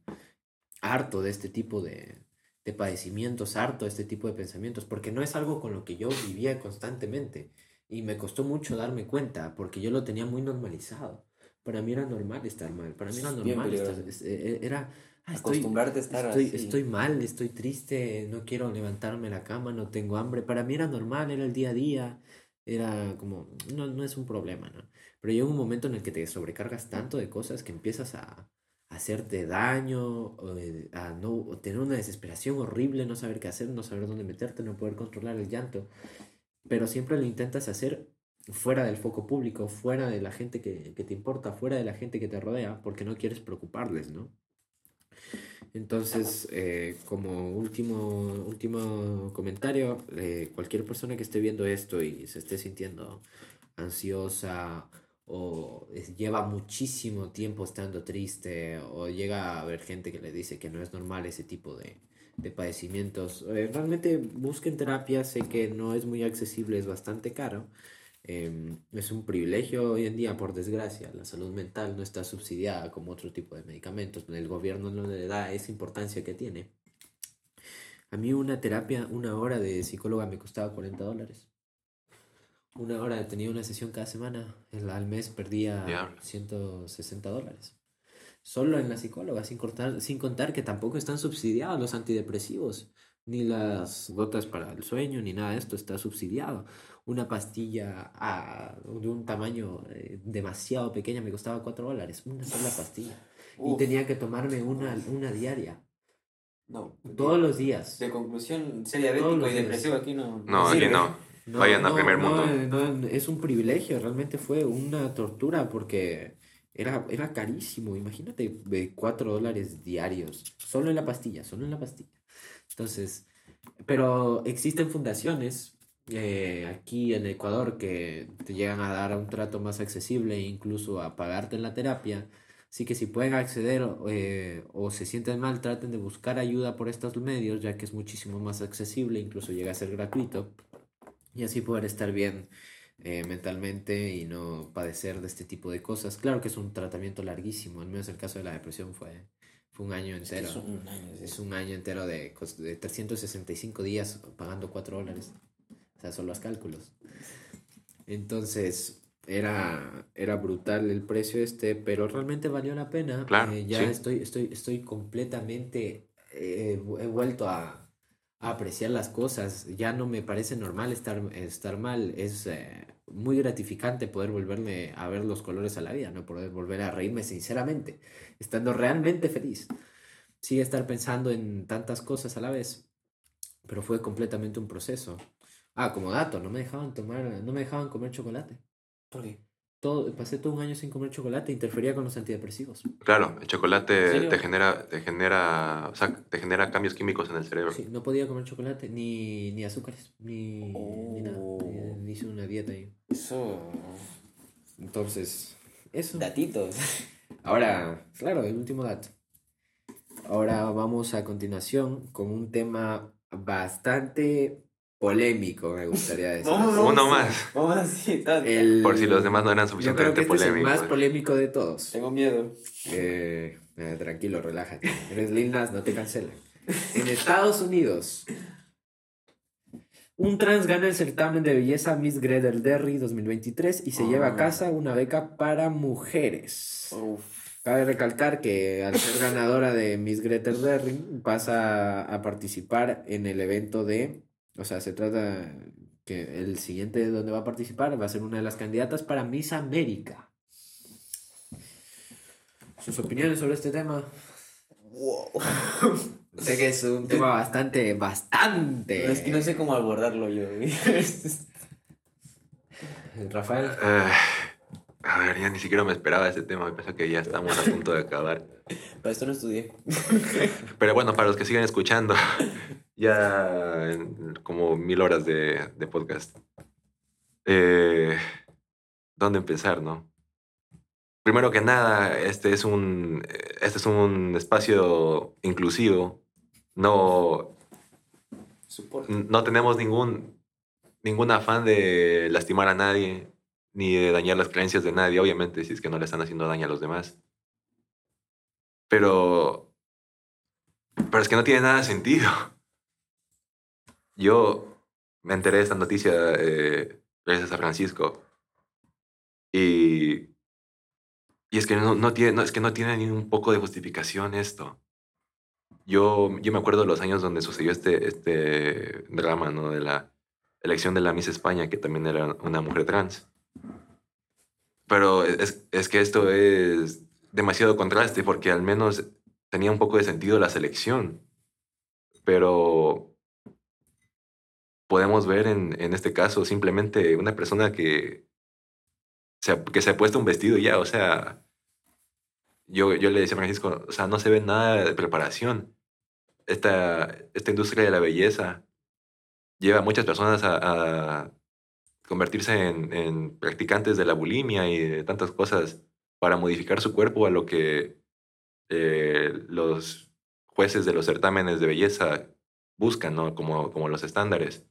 harto de este tipo de, de padecimientos, harto de este tipo de pensamientos, porque no es algo con lo que yo vivía constantemente. Y me costó mucho darme cuenta, porque yo lo tenía muy normalizado. para mí era normal estar mal. Para mí era normal estar, es- eh, era... ah, estoy, Acostumbrarte a estar estoy, así. estoy mal, estoy triste, no quiero levantarme de la cama, no tengo hambre. Para mí era normal, era el día a día, era como, no, no es un problema, ¿no? Pero llega un momento en el que te sobrecargas tanto de cosas que empiezas a, a hacerte daño, a no tener una desesperación horrible, no saber qué hacer, no saber dónde meterte, no poder controlar el llanto. Pero siempre lo intentas hacer fuera del foco público, fuera de la gente que, que te importa, fuera de la gente que te rodea, porque no quieres preocuparles, ¿no? Entonces, eh, como último, último comentario, eh, cualquier persona que esté viendo esto y se esté sintiendo ansiosa o lleva muchísimo tiempo estando triste o llega a haber gente que le dice que no es normal ese tipo de, de padecimientos, eh, realmente busquen terapia, sé que no es muy accesible, es bastante caro. Em, es un privilegio hoy en día, por desgracia. La salud mental no está subsidiada como otro tipo de medicamentos. El gobierno no le da esa importancia que tiene. A mí una terapia, una hora de psicóloga me costaba 40 dólares. Una hora, tenía una sesión cada semana. Al mes perdía Diablos. 160 dólares. Solo en la psicóloga, sin, cortar, sin contar que tampoco están subsidiados los antidepresivos, ni las gotas para el sueño, ni nada de esto está subsidiado. Una pastilla de un tamaño eh, demasiado pequeña me costaba 4 dólares, una sola pastilla. Y tenía que tomarme una, una diaria, no. todos los días. De conclusión, ser diabético y días. depresivo aquí no. No, aquí sirve. no. Vayan a primer mundo. no, no, es un privilegio, realmente fue una tortura porque era, era carísimo. Imagínate, de 4 dólares diarios, solo en la pastilla, solo en la pastilla. Entonces, pero existen fundaciones eh, aquí en Ecuador que te llegan a dar un trato más accesible e incluso a pagarte en la terapia. Así que si pueden acceder eh, o se sienten mal, traten de buscar ayuda por estos medios, ya que es muchísimo más accesible, incluso llega a ser gratuito y así poder estar bien eh, mentalmente y no padecer de este tipo de cosas. Claro que es un tratamiento larguísimo, al menos el caso de la depresión fue, fue un año Es entero. son un año, sí. Es un año entero de, de 365 días pagando 4 dólares. O sea, son los cálculos. Entonces, era, era brutal el precio este, pero realmente valió la pena. Claro, Eh, ya sí. estoy, estoy, estoy completamente, eh, he vuelto a, a apreciar las cosas. Ya no me parece normal estar, estar mal. Es eh, muy gratificante poder volverme a ver los colores a la vida, no poder volver a reírme sinceramente, estando realmente feliz. Sigue estar pensando en tantas cosas a la vez, pero fue completamente un proceso. Ah, como dato, no me dejaban tomar, no me dejaban comer chocolate. ¿Por qué? Todo, pasé todo un año sin comer chocolate, interfería con los antidepresivos. Claro, el ¿En chocolate te genera, te genera, o sea, te genera cambios químicos en el cerebro. Sí, no podía comer chocolate, ni, ni azúcares, ni, ni nada. Oh. Eh, Hice una dieta ahí. Eso. Entonces, eso. Datitos. [LAUGHS] Ahora, claro, el último dato. Ahora vamos a continuación con un tema bastante polémico, me gustaría decir. Uno más. Vamos así, tal. El- Por si los demás no eran suficientemente este es el más polémicos. polémico de todos. Tengo miedo. Eh, eh, tranquilo, relájate. Eres Lil Nas, no te cancelen. En Estados Unidos, un trans gana el certamen de belleza Miss Gretel Derry 2023 y se lleva a Ah. casa una beca para mujeres. Uf. Cabe recalcar que al ser ganadora de Miss Gretel Derry pasa a participar en el evento de, o sea, se trata que el siguiente donde va a participar va a ser una de las candidatas para Miss América. ¿Sus opiniones sobre este tema? Wow. Sé que es un tema bastante, bastante. Es que no sé cómo abordarlo yo. [LAUGHS] Rafael. Eh, a ver, ya ni siquiera me esperaba ese tema. Pensé que ya estamos a punto de acabar. Para esto no estudié. Pero bueno, para los que siguen escuchando, ya en como mil horas de, de podcast. Eh, ¿Dónde empezar, no? Primero que nada, este es un, este es un espacio inclusivo. No, no tenemos ningún, ningún afán de lastimar a nadie, ni de dañar las creencias de nadie, obviamente, si es que no le están haciendo daño a los demás. Pero, pero es que no tiene nada de sentido. Yo me enteré de esta noticia eh, gracias a Francisco y Y es que no, no tiene, es que no tiene ni un poco de justificación esto. Yo, yo me acuerdo de los años donde sucedió este, este drama, ¿no? De la elección de la Miss España, que también era una mujer trans. Pero es, es que esto es demasiado contraste, porque al menos tenía un poco de sentido la selección. Pero podemos ver en, en este caso simplemente una persona que se, que se ha puesto un vestido ya, o sea, yo, yo le decía a Francisco, o sea, no se ve nada de preparación. Esta, esta industria de la belleza lleva a muchas personas a, a convertirse en, en, practicantes de la bulimia y de tantas cosas para modificar su cuerpo a lo que eh, los jueces de los certámenes de belleza buscan, ¿no? Como, como los estándares.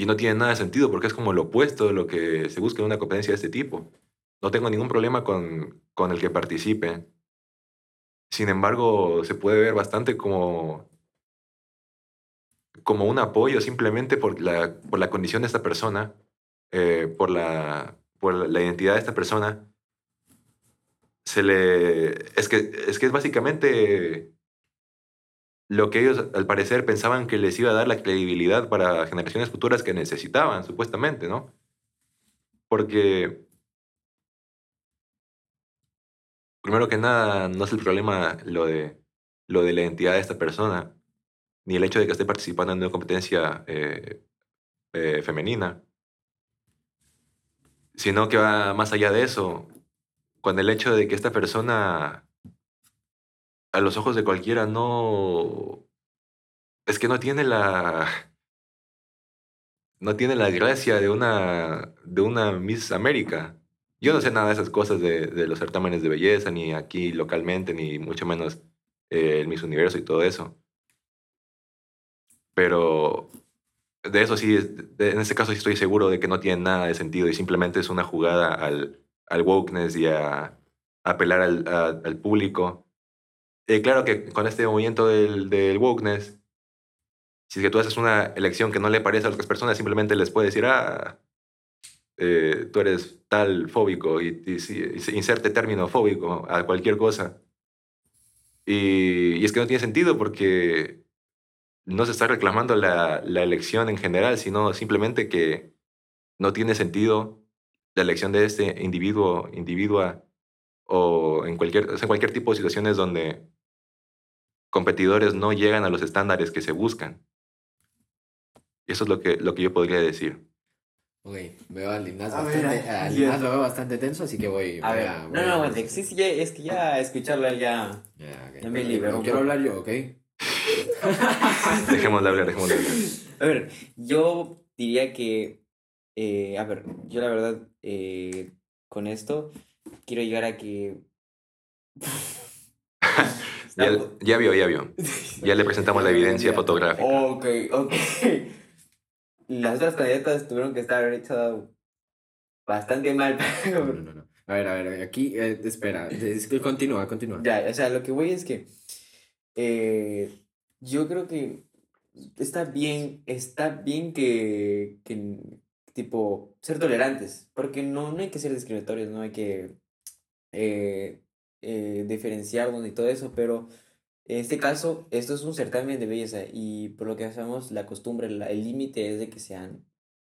Y no tiene nada de sentido porque es como lo opuesto de lo que se busca en una competencia de este tipo. No tengo ningún problema con, con el que participe. Sin embargo, se puede ver bastante como, como un apoyo simplemente por la, por la condición de esta persona, eh, por, la, por la identidad de esta persona. Se le, es, que, es que es básicamente lo que ellos al parecer pensaban que les iba a dar la credibilidad para generaciones futuras que necesitaban, supuestamente, ¿no? Porque, primero que nada, no es el problema lo de, lo de la identidad de esta persona, ni el hecho de que esté participando en una competencia eh, eh, femenina, sino que va más allá de eso, con el hecho de que esta persona a los ojos de cualquiera no... Es que no tiene la... No tiene la gracia de una, de una Miss América. Yo no sé nada de esas cosas de, de los certámenes de belleza, ni aquí localmente, ni mucho menos eh, el Miss Universo y todo eso. Pero de eso sí, de, en este caso sí estoy seguro de que no tiene nada de sentido y simplemente es una jugada al, al wokeness y a, a apelar al, a, al público eh, claro que con este movimiento del, del wokeness, si es que tú haces una elección que no le parece a otras personas, simplemente les puedes decir, ah, eh, tú eres tal fóbico y, y, inserte término fóbico a cualquier cosa. Y, y, es que no tiene sentido porque no se está reclamando la, la elección en general, sino simplemente que no tiene sentido la elección de este individuo, individua, o en cualquier, en cualquier tipo de situaciones donde competidores no llegan a los estándares que se buscan. Eso es lo que, lo que yo podría decir. Ok, veo al Linaz bastante, al lo veo bastante tenso, así que voy, a voy ver. a... no, no, aguante. Sí, sí, ya, es que ya escucharlo él ya... Ya, okay. ya me liberó. No quiero hablar yo, ¿ok? [LAUGHS] [LAUGHS] dejémosle hablar, dejémosle hablar. A ver, yo diría que... Eh, a ver, yo la verdad, eh, con esto, quiero llegar a que... [LAUGHS] Ya, ya, vio, ya vio. [LAUGHS] Ya le presentamos la evidencia fotográfica. Ok, ok. [LAUGHS] Las otras candidatas tuvieron que estar hechas bastante mal. [LAUGHS] No, no, no, no. A ver, a ver, aquí, eh, espera, es que continúa, continúa. Ya, o sea, lo que voy es que eh, yo creo que está bien, está bien que, que, tipo, ser tolerantes, porque no, no hay que ser discriminatorios, no hay que eh, eh, diferenciarnos y todo eso, pero en este caso, esto es un certamen de belleza y por lo que hacemos, la costumbre, la, el límite es de que sean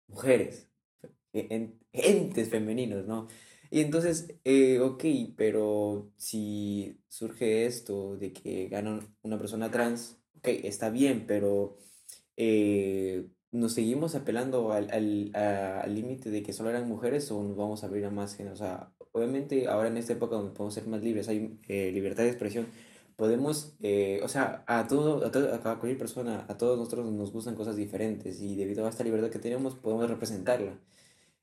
mujeres, en, entes femeninos, ¿no? Y entonces, eh, ok, pero si surge esto de que gana una persona trans, ok, está bien, pero eh, ¿nos seguimos apelando al límite al, de que solo eran mujeres o nos vamos a abrir a más géneros? O sea, obviamente ahora en esta época donde podemos ser más libres, hay eh, libertad de expresión, podemos, eh, o sea, a, todo, a, todo, a cualquier persona, a todos nosotros nos gustan cosas diferentes y debido a esta libertad que tenemos podemos representarla.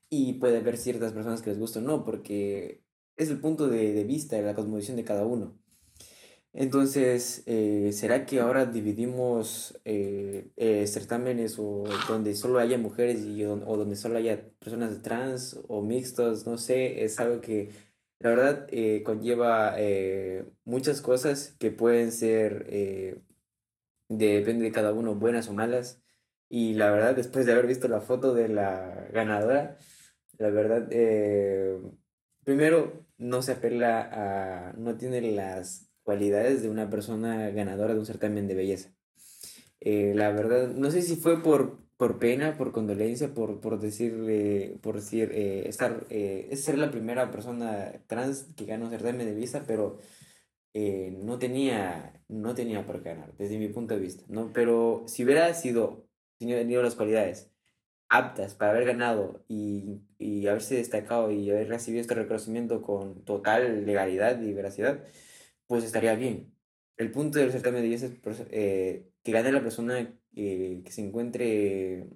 Y puede haber ciertas personas que les gustan o no, porque es el punto de, vista la cosmovisión de cada uno. Entonces, eh, ¿será que ahora dividimos eh, eh, certámenes o donde solo haya mujeres y, o donde solo haya personas trans o mixtos? No sé, es algo que la verdad eh, conlleva muchas cosas que pueden ser, depende de cada uno, buenas o malas. Y la verdad, después de haber visto la foto de la ganadora, la verdad, primero, no se apela a, no tiene las cualidades de una persona ganadora de un certamen de belleza. Eh, la verdad, no sé si fue por, por pena, por condolencia, por, por decir, por decir, eh, estar, eh, es ser la primera persona trans que gana un certamen de belleza, pero no tenía, no tenía por qué ganar, desde mi punto de vista, ¿no? Pero si hubiera sido, tenido las cualidades aptas para haber ganado y, y haberse destacado y haber recibido este reconocimiento con total legalidad y veracidad, pues estaría bien. El punto del certamen de belleza es eh, que gane la persona eh, que se encuentre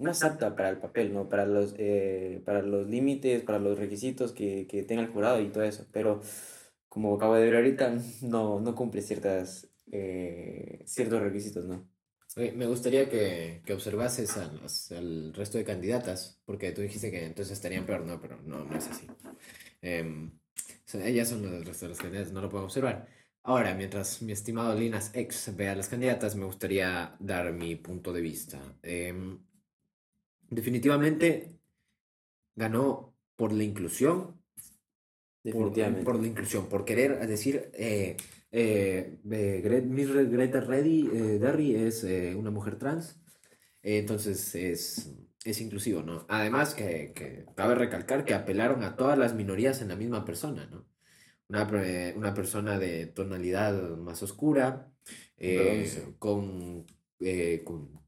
más apta para el papel, ¿no? Para los, eh, para los límites, para los requisitos que, que tenga el jurado y todo eso. Pero, como acabo de ver ahorita, [LAUGHS] no, no cumple ciertas, ciertos requisitos, ¿no? Me gustaría que, que observases al resto de candidatas, porque tú dijiste que entonces estarían peor, no, pero no, no es así. Eh, ellas son el resto de las candidatas, no lo puedo observar. Ahora, mientras mi estimado Linas X vea a las candidatas, me gustaría dar mi punto de vista. Em, definitivamente ganó por la inclusión. Definitivamente. Por, la inclusión, por querer decir, eh, eh, Greta Reddy, eh, Derry es eh, una mujer trans, entonces es, es, inclusivo, ¿no? Además que, que, cabe recalcar que apelaron a todas las minorías en la misma persona, ¿no? Una, una persona de tonalidad más oscura, con, con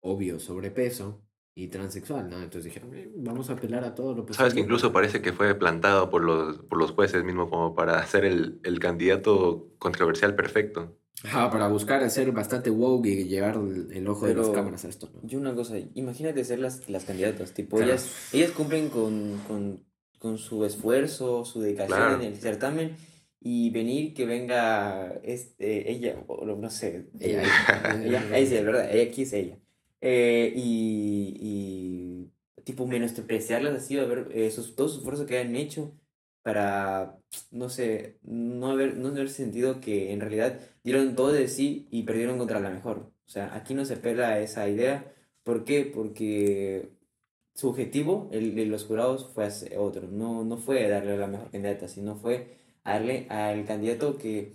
obvio sobrepeso, y transexual, ¿no? Entonces dijeron, eh, vamos a apelar a todo lo posible. Sabes que incluso parece que fue plantado por los, por los jueces mismos como para [LAUGHS] ser el, el candidato controversial perfecto. Ah, para buscar ser bastante woke y llevar el, ojo de las cámaras a esto, ¿no? Yo una cosa, imagínate ser las, las candidatas, tipo, ellas, ellas cumplen con, con, con, su esfuerzo, su dedicación en el certamen y venir que venga este, ella, o no sé, ella, ella, ella, ella, verdad, ella aquí es ella. Eh, y, y, tipo menospreciarlas así, a ver eh, esos, todo su esfuerzo que han hecho para, no sé, no haber, no haber sentido que en realidad dieron todo de sí y perdieron contra la mejor. O sea, aquí no se pela esa idea. ¿Por qué? Porque su objetivo, el de los jurados, fue otro. No, no fue darle a la mejor candidata, sino fue darle al candidato que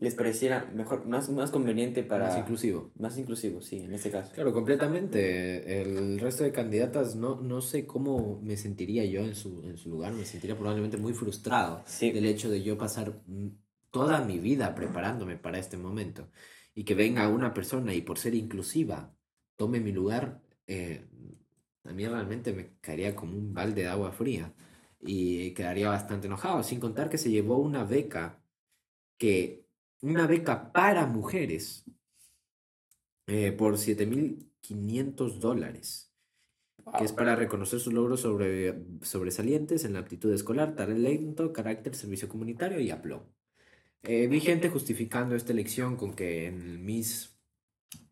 les pareciera mejor, más, más conveniente para... Más inclusivo. Más inclusivo, sí, en este caso. Claro, completamente. El resto de candidatas, no, no sé cómo me sentiría yo en su, en su lugar, me sentiría probablemente muy frustrado del hecho de yo pasar toda mi vida preparándome para este momento y que venga una persona y por ser inclusiva tome mi lugar, eh, a mí realmente me caería como un balde de agua fría y quedaría bastante enojado, sin contar que se llevó una beca que una beca para mujeres eh, por 7.500 dólares, que es para reconocer sus logros sobre, sobresalientes en la aptitud escolar, talento, carácter, servicio comunitario y aplomo. Eh, vi gente justificando esta elección con que en Miss,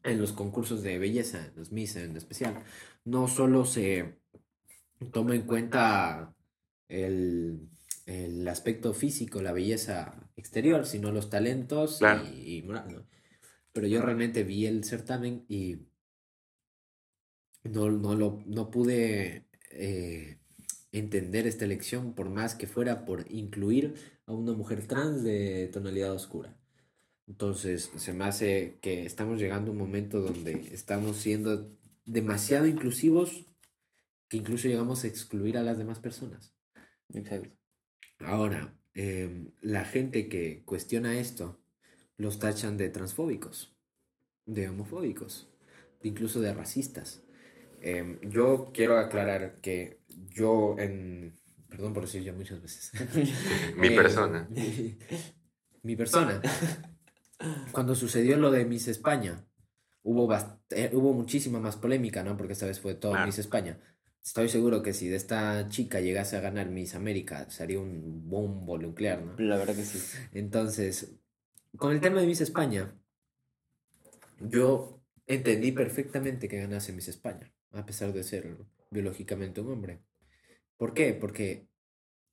en los concursos de belleza, los Miss en especial, no solo se toma en cuenta el, el aspecto físico, la belleza exterior, sino los talentos y, Pero yo realmente vi el certamen y no, no, lo, no pude eh, entender esta elección por más que fuera por incluir a una mujer trans de tonalidad oscura. Entonces, se me hace que estamos llegando a un momento donde estamos siendo demasiado inclusivos que incluso llegamos a excluir a las demás personas. Exacto. Ahora, Em, la gente que cuestiona esto los tachan de transfóbicos, de homofóbicos, incluso de racistas. Em, yo quiero aclarar que yo en... Perdón por decir ya muchas veces. [LAUGHS] mi persona. [LAUGHS] Mi, persona. Cuando sucedió lo de Miss España, hubo, eh, hubo muchísima más polémica, ¿no? Porque esta vez fue todo Miss España. Estoy seguro que si de esta chica llegase a ganar Miss América, sería un bombo nuclear, ¿no? La verdad que sí. Entonces, con el tema de Miss España, yo entendí perfectamente que ganase Miss España, a pesar de ser biológicamente un hombre. ¿Por qué? Porque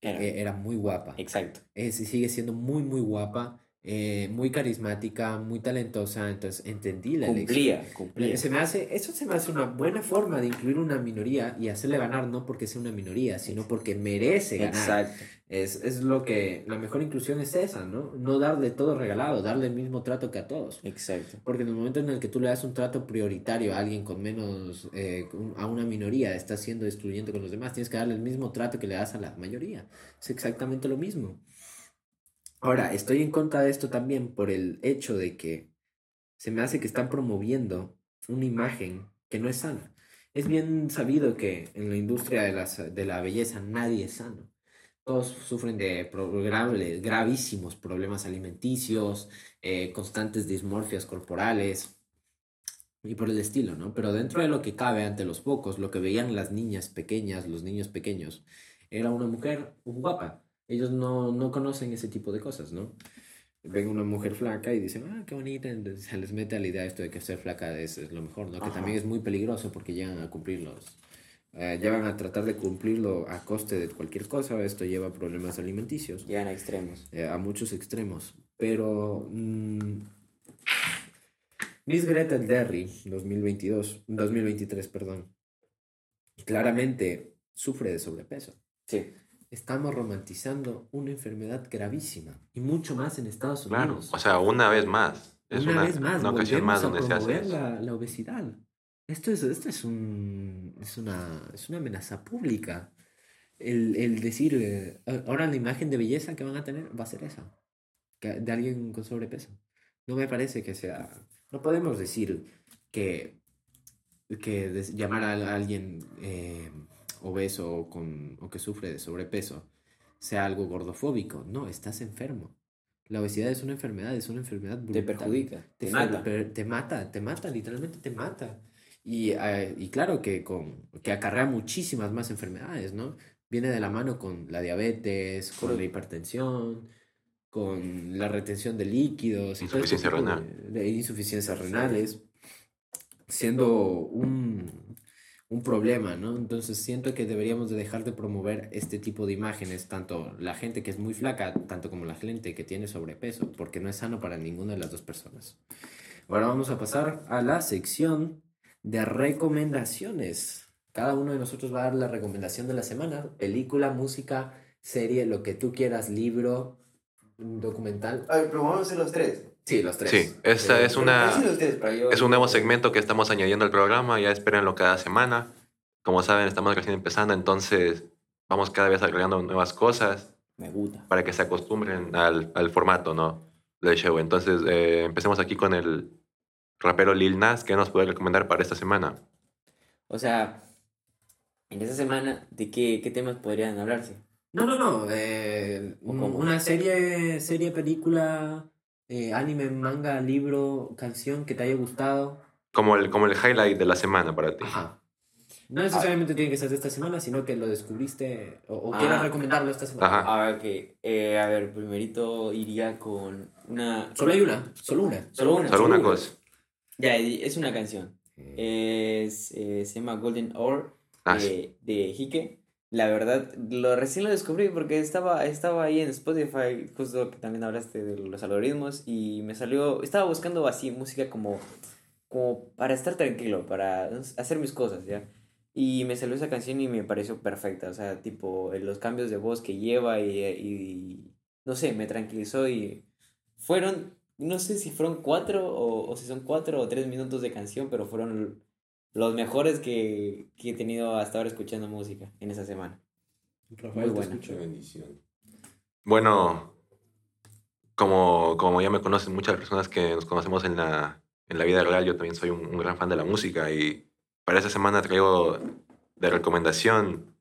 era, e, muy guapa. Exacto. Es, sigue siendo muy, muy guapa. Eh, muy carismática, muy talentosa, entonces entendí la elección. Cumplía, cumplía. Se me hace, eso se me hace una buena forma de incluir una minoría y hacerle ganar no porque sea una minoría, sino porque merece ganar. Exacto. Es, es lo que, la mejor inclusión es esa, ¿no? No darle todo regalado, darle el mismo trato que a todos. Exacto. Porque en el momento en el que tú le das un trato prioritario a alguien con menos, eh, a una minoría, estás siendo excluyente con los demás, tienes que darle el mismo trato que le das a la mayoría. Es exactamente lo mismo. Ahora, estoy en contra de esto también por el hecho de que se me hace que están promoviendo una imagen que no es sana. Es bien sabido que en la industria de, las, de la belleza nadie es sano. Todos sufren de pro- grave- gravísimos problemas alimenticios, eh, constantes dismorfias corporales y por el estilo, ¿no? Pero dentro de lo que cabe ante los pocos, lo que veían las niñas pequeñas, los niños pequeños, era una mujer guapa. Ellos no, no conocen ese tipo de cosas, ¿no? Ven una mujer flaca y dicen, ah, qué bonita, entonces se les mete a la idea esto de que ser flaca es, es lo mejor, ¿no? Que Ajá. también es muy peligroso porque llegan a cumplirlos. Eh, llegan a tratar de cumplirlo a coste de cualquier cosa, esto lleva a problemas alimenticios Llegan a extremos. eh, a muchos extremos. Pero mm, Miss Greta Derry 2022, 2023, perdón, claramente sufre de sobrepeso. Sí. Estamos romantizando una enfermedad gravísima y mucho más en Estados Claro, Unidos. o sea, una vez más. Es una, una, vez más, una ocasión más donde a se hace la, la obesidad. Esto es, esto es, un, es, una, es una amenaza pública. El, el decir, eh, ahora la imagen de belleza que van a tener va a ser esa, que- de alguien con sobrepeso. No me parece que sea... No podemos decir que, que llamar a alguien eh, obeso o, con, o que sufre de sobrepeso sea algo gordofóbico. No, estás enfermo. La obesidad es una enfermedad, es una enfermedad Te brutal. perjudica. Te Te mata. per- Te mata, te mata, literalmente te mata. Y, eh, y claro que, con, que acarrea muchísimas más enfermedades, ¿no? Viene de la mano con la diabetes, con la hipertensión, con la retención de líquidos, Insuficiencia renal. de, de insuficiencias renales, siendo un, un problema, ¿no? Entonces siento que deberíamos de dejar de promover este tipo de imágenes, tanto la gente que es muy flaca, tanto como la gente que tiene sobrepeso, porque no es sano para ninguna de las dos personas. Ahora vamos a pasar a la sección de recomendaciones. Cada uno de nosotros va a dar la recomendación de la semana, película, música, serie, lo que tú quieras, libro, documental. A ver, pero vamos a los tres. Sí, los tres. Sí, esta Eh, es una- tres, yo- Es un nuevo segmento que estamos añadiendo al programa, ya espérenlo cada semana. Como saben, estamos recién empezando, entonces vamos cada vez agregando nuevas cosas Me gusta. para que se acostumbren al, al formato, ¿no? Del show. Entonces, eh, empecemos aquí con el rapero Lil Nas, que nos puede recomendar para esta semana. O sea, en esta semana, ¿de qué, qué temas podrían hablarse? No, no, no. eh, ¿O un- cómo? una serie, serie, película, eh, anime, manga, libro, canción que te haya gustado. Como el, como el highlight de la semana para ti. Ajá. No necesariamente tiene que ser de esta semana, sino que lo descubriste o, o quieras Ah. recomendarlo esta semana. Ajá. A ver, que, eh, a ver, primerito iría con una... Solo hay una, solo una. Solo una. Solo una cosa. Ya, es una canción. Es, eh, se llama Golden Hour Ah, de, de Hike. La verdad, lo recién lo descubrí porque estaba, estaba ahí en Spotify, justo que también hablaste de los algoritmos, y me salió, estaba buscando así música como, como para estar tranquilo, para hacer mis cosas, ¿ya? Y me salió esa canción y me pareció perfecta, o sea, tipo, los cambios de voz que lleva y, y no sé, me tranquilizó y fueron, no sé si fueron cuatro o, o si son cuatro o tres minutos de canción, pero fueron los mejores que, que he tenido hasta ahora escuchando música en esa semana. Rafael, Muy buena. bendición. Bueno, como, como ya me conocen muchas personas que nos conocemos en la, en la vida real, yo también soy un, un gran fan de la música y para esta semana traigo de recomendación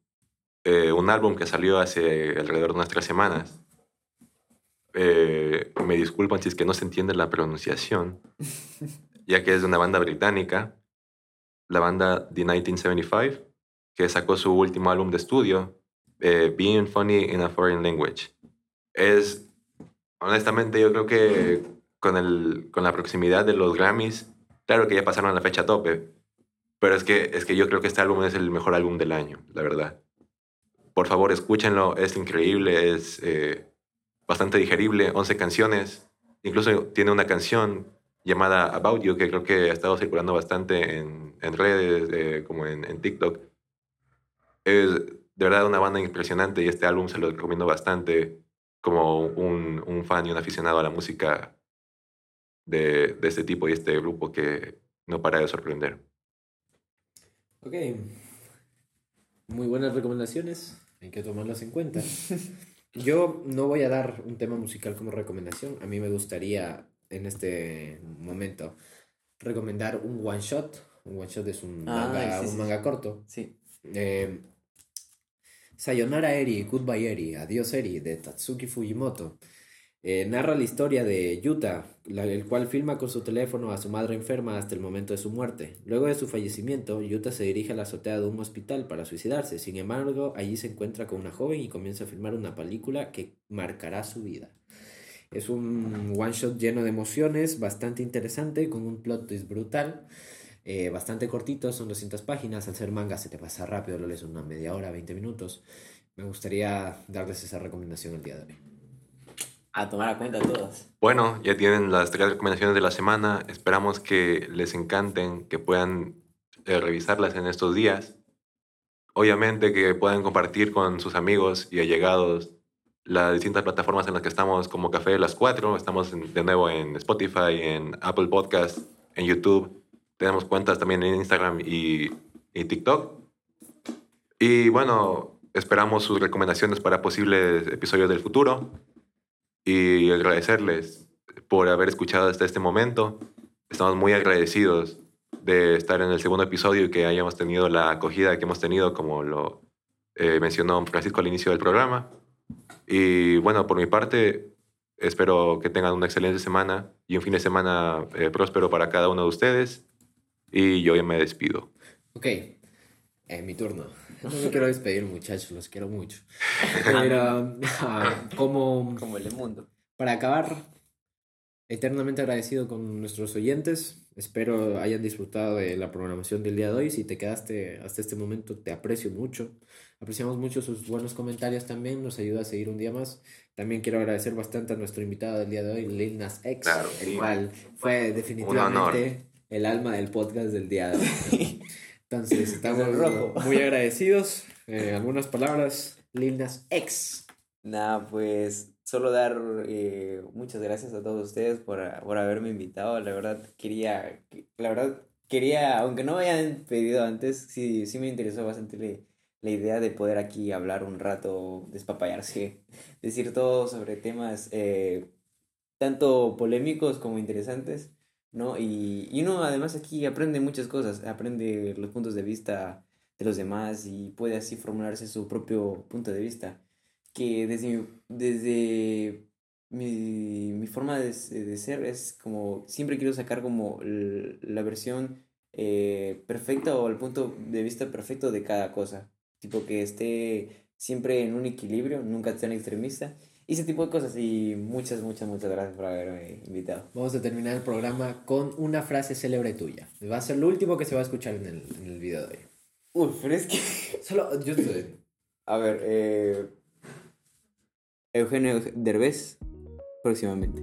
eh, un álbum que salió hace alrededor de unas tres semanas. Eh, me disculpan si es que no se entiende la pronunciación, [LAUGHS] ya que es de una banda británica, la banda The 1975, que sacó su último álbum de estudio, eh, Being Funny in a Foreign Language. Es, honestamente, yo creo que con, el, con la proximidad de los Grammys, claro que ya pasaron la fecha tope, pero es que, es que yo creo que este álbum es el mejor álbum del año, la verdad. Por favor, escúchenlo, es increíble, es eh, bastante digerible, 11 canciones, incluso tiene una canción llamada About You que creo que ha estado circulando bastante en, en redes, eh, como en, en TikTok. Es de verdad una banda impresionante y este álbum se lo recomiendo bastante como un, un fan y un aficionado a la música de, de este tipo y este grupo que no para de sorprender. Ok. Muy buenas recomendaciones. Hay que tomarlas en cuenta. [LAUGHS] Yo no voy a dar un tema musical como recomendación. A mí me gustaría en este momento recomendar un one shot. Un one shot es un Ah, manga, sí, un sí, manga sí. corto. Sí. Eh, Sayonara Eri, Goodbye Eri, Adiós Eri, de Tatsuki Fujimoto. Eh, narra la historia de Yuta, la- el cual filma con su teléfono a su madre enferma hasta el momento de su muerte. Luego de su fallecimiento, Yuta se dirige a la azotea de un hospital para suicidarse. Sin embargo, allí se encuentra con una joven y comienza a filmar una película que marcará su vida. Es un one shot lleno de emociones, bastante interesante, con un plot twist brutal. Eh, bastante cortito, son 200 páginas. Al ser manga se te pasa rápido, lo lees en una media hora, 20 minutos. Me gustaría darles esa recomendación el día de hoy. A tomar a cuenta todas. Bueno, ya tienen las tres recomendaciones de la semana. Esperamos que les encanten, que puedan eh, revisarlas en estos días. Obviamente que puedan compartir con sus amigos y allegados las distintas plataformas en las que estamos como Café de las Cuatro. Estamos de nuevo en Spotify, en Apple Podcast, en YouTube. Tenemos cuentas también en Instagram y, y TikTok. Y bueno, esperamos sus recomendaciones para posibles episodios del futuro y agradecerles por haber escuchado hasta este momento. Estamos muy agradecidos de estar en el segundo episodio y que hayamos tenido la acogida que hemos tenido, como lo eh, mencionó Francisco al inicio del programa. Y bueno, por mi parte, espero que tengan una excelente semana y un fin de semana eh, próspero para cada uno de ustedes. Y yo ya me despido. Ok, eh, mi turno. No me quiero despedir, muchachos, los quiero mucho. Pero, ah, [LAUGHS] como Como el mundo. Para acabar, eternamente agradecido con nuestros oyentes. Espero hayan disfrutado de la programación del día de hoy. Si te quedaste hasta este momento, te aprecio mucho. Apreciamos mucho sus buenos comentarios también. Nos ayuda a seguir un día más. También quiero agradecer bastante a nuestro invitado del día de hoy, Lil Nas X, Claro, el sí. cual fue definitivamente el alma del podcast del día de hoy. [LAUGHS] Entonces, estamos muy agradecidos. Eh, algunas palabras, Lil Nas X. Nada, pues solo dar eh, muchas gracias a todos ustedes por, por haberme invitado. La verdad quería, la verdad quería, aunque no me hayan pedido antes, sí, sí me interesó bastante la idea de poder aquí hablar un rato, despapallarse, [LAUGHS] decir todo sobre temas eh, tanto polémicos como interesantes, ¿no? Y, y uno además aquí aprende muchas cosas, aprende los puntos de vista de los demás y puede así formularse su propio punto de vista que desde, desde mi, mi forma de, de ser es como siempre quiero sacar como la versión eh, perfecta o el punto de vista perfecto de cada cosa. Tipo que esté siempre en un equilibrio, nunca tan extremista. Y ese tipo de cosas. Y muchas, muchas, muchas gracias por haberme invitado. Vamos a terminar el programa con una frase célebre tuya. Va a ser lo último que se va a escuchar en el, en el video de hoy. Uf, pero es que... [LAUGHS] Solo, yo te- A ver, eh, Eugenio Derbez próximamente.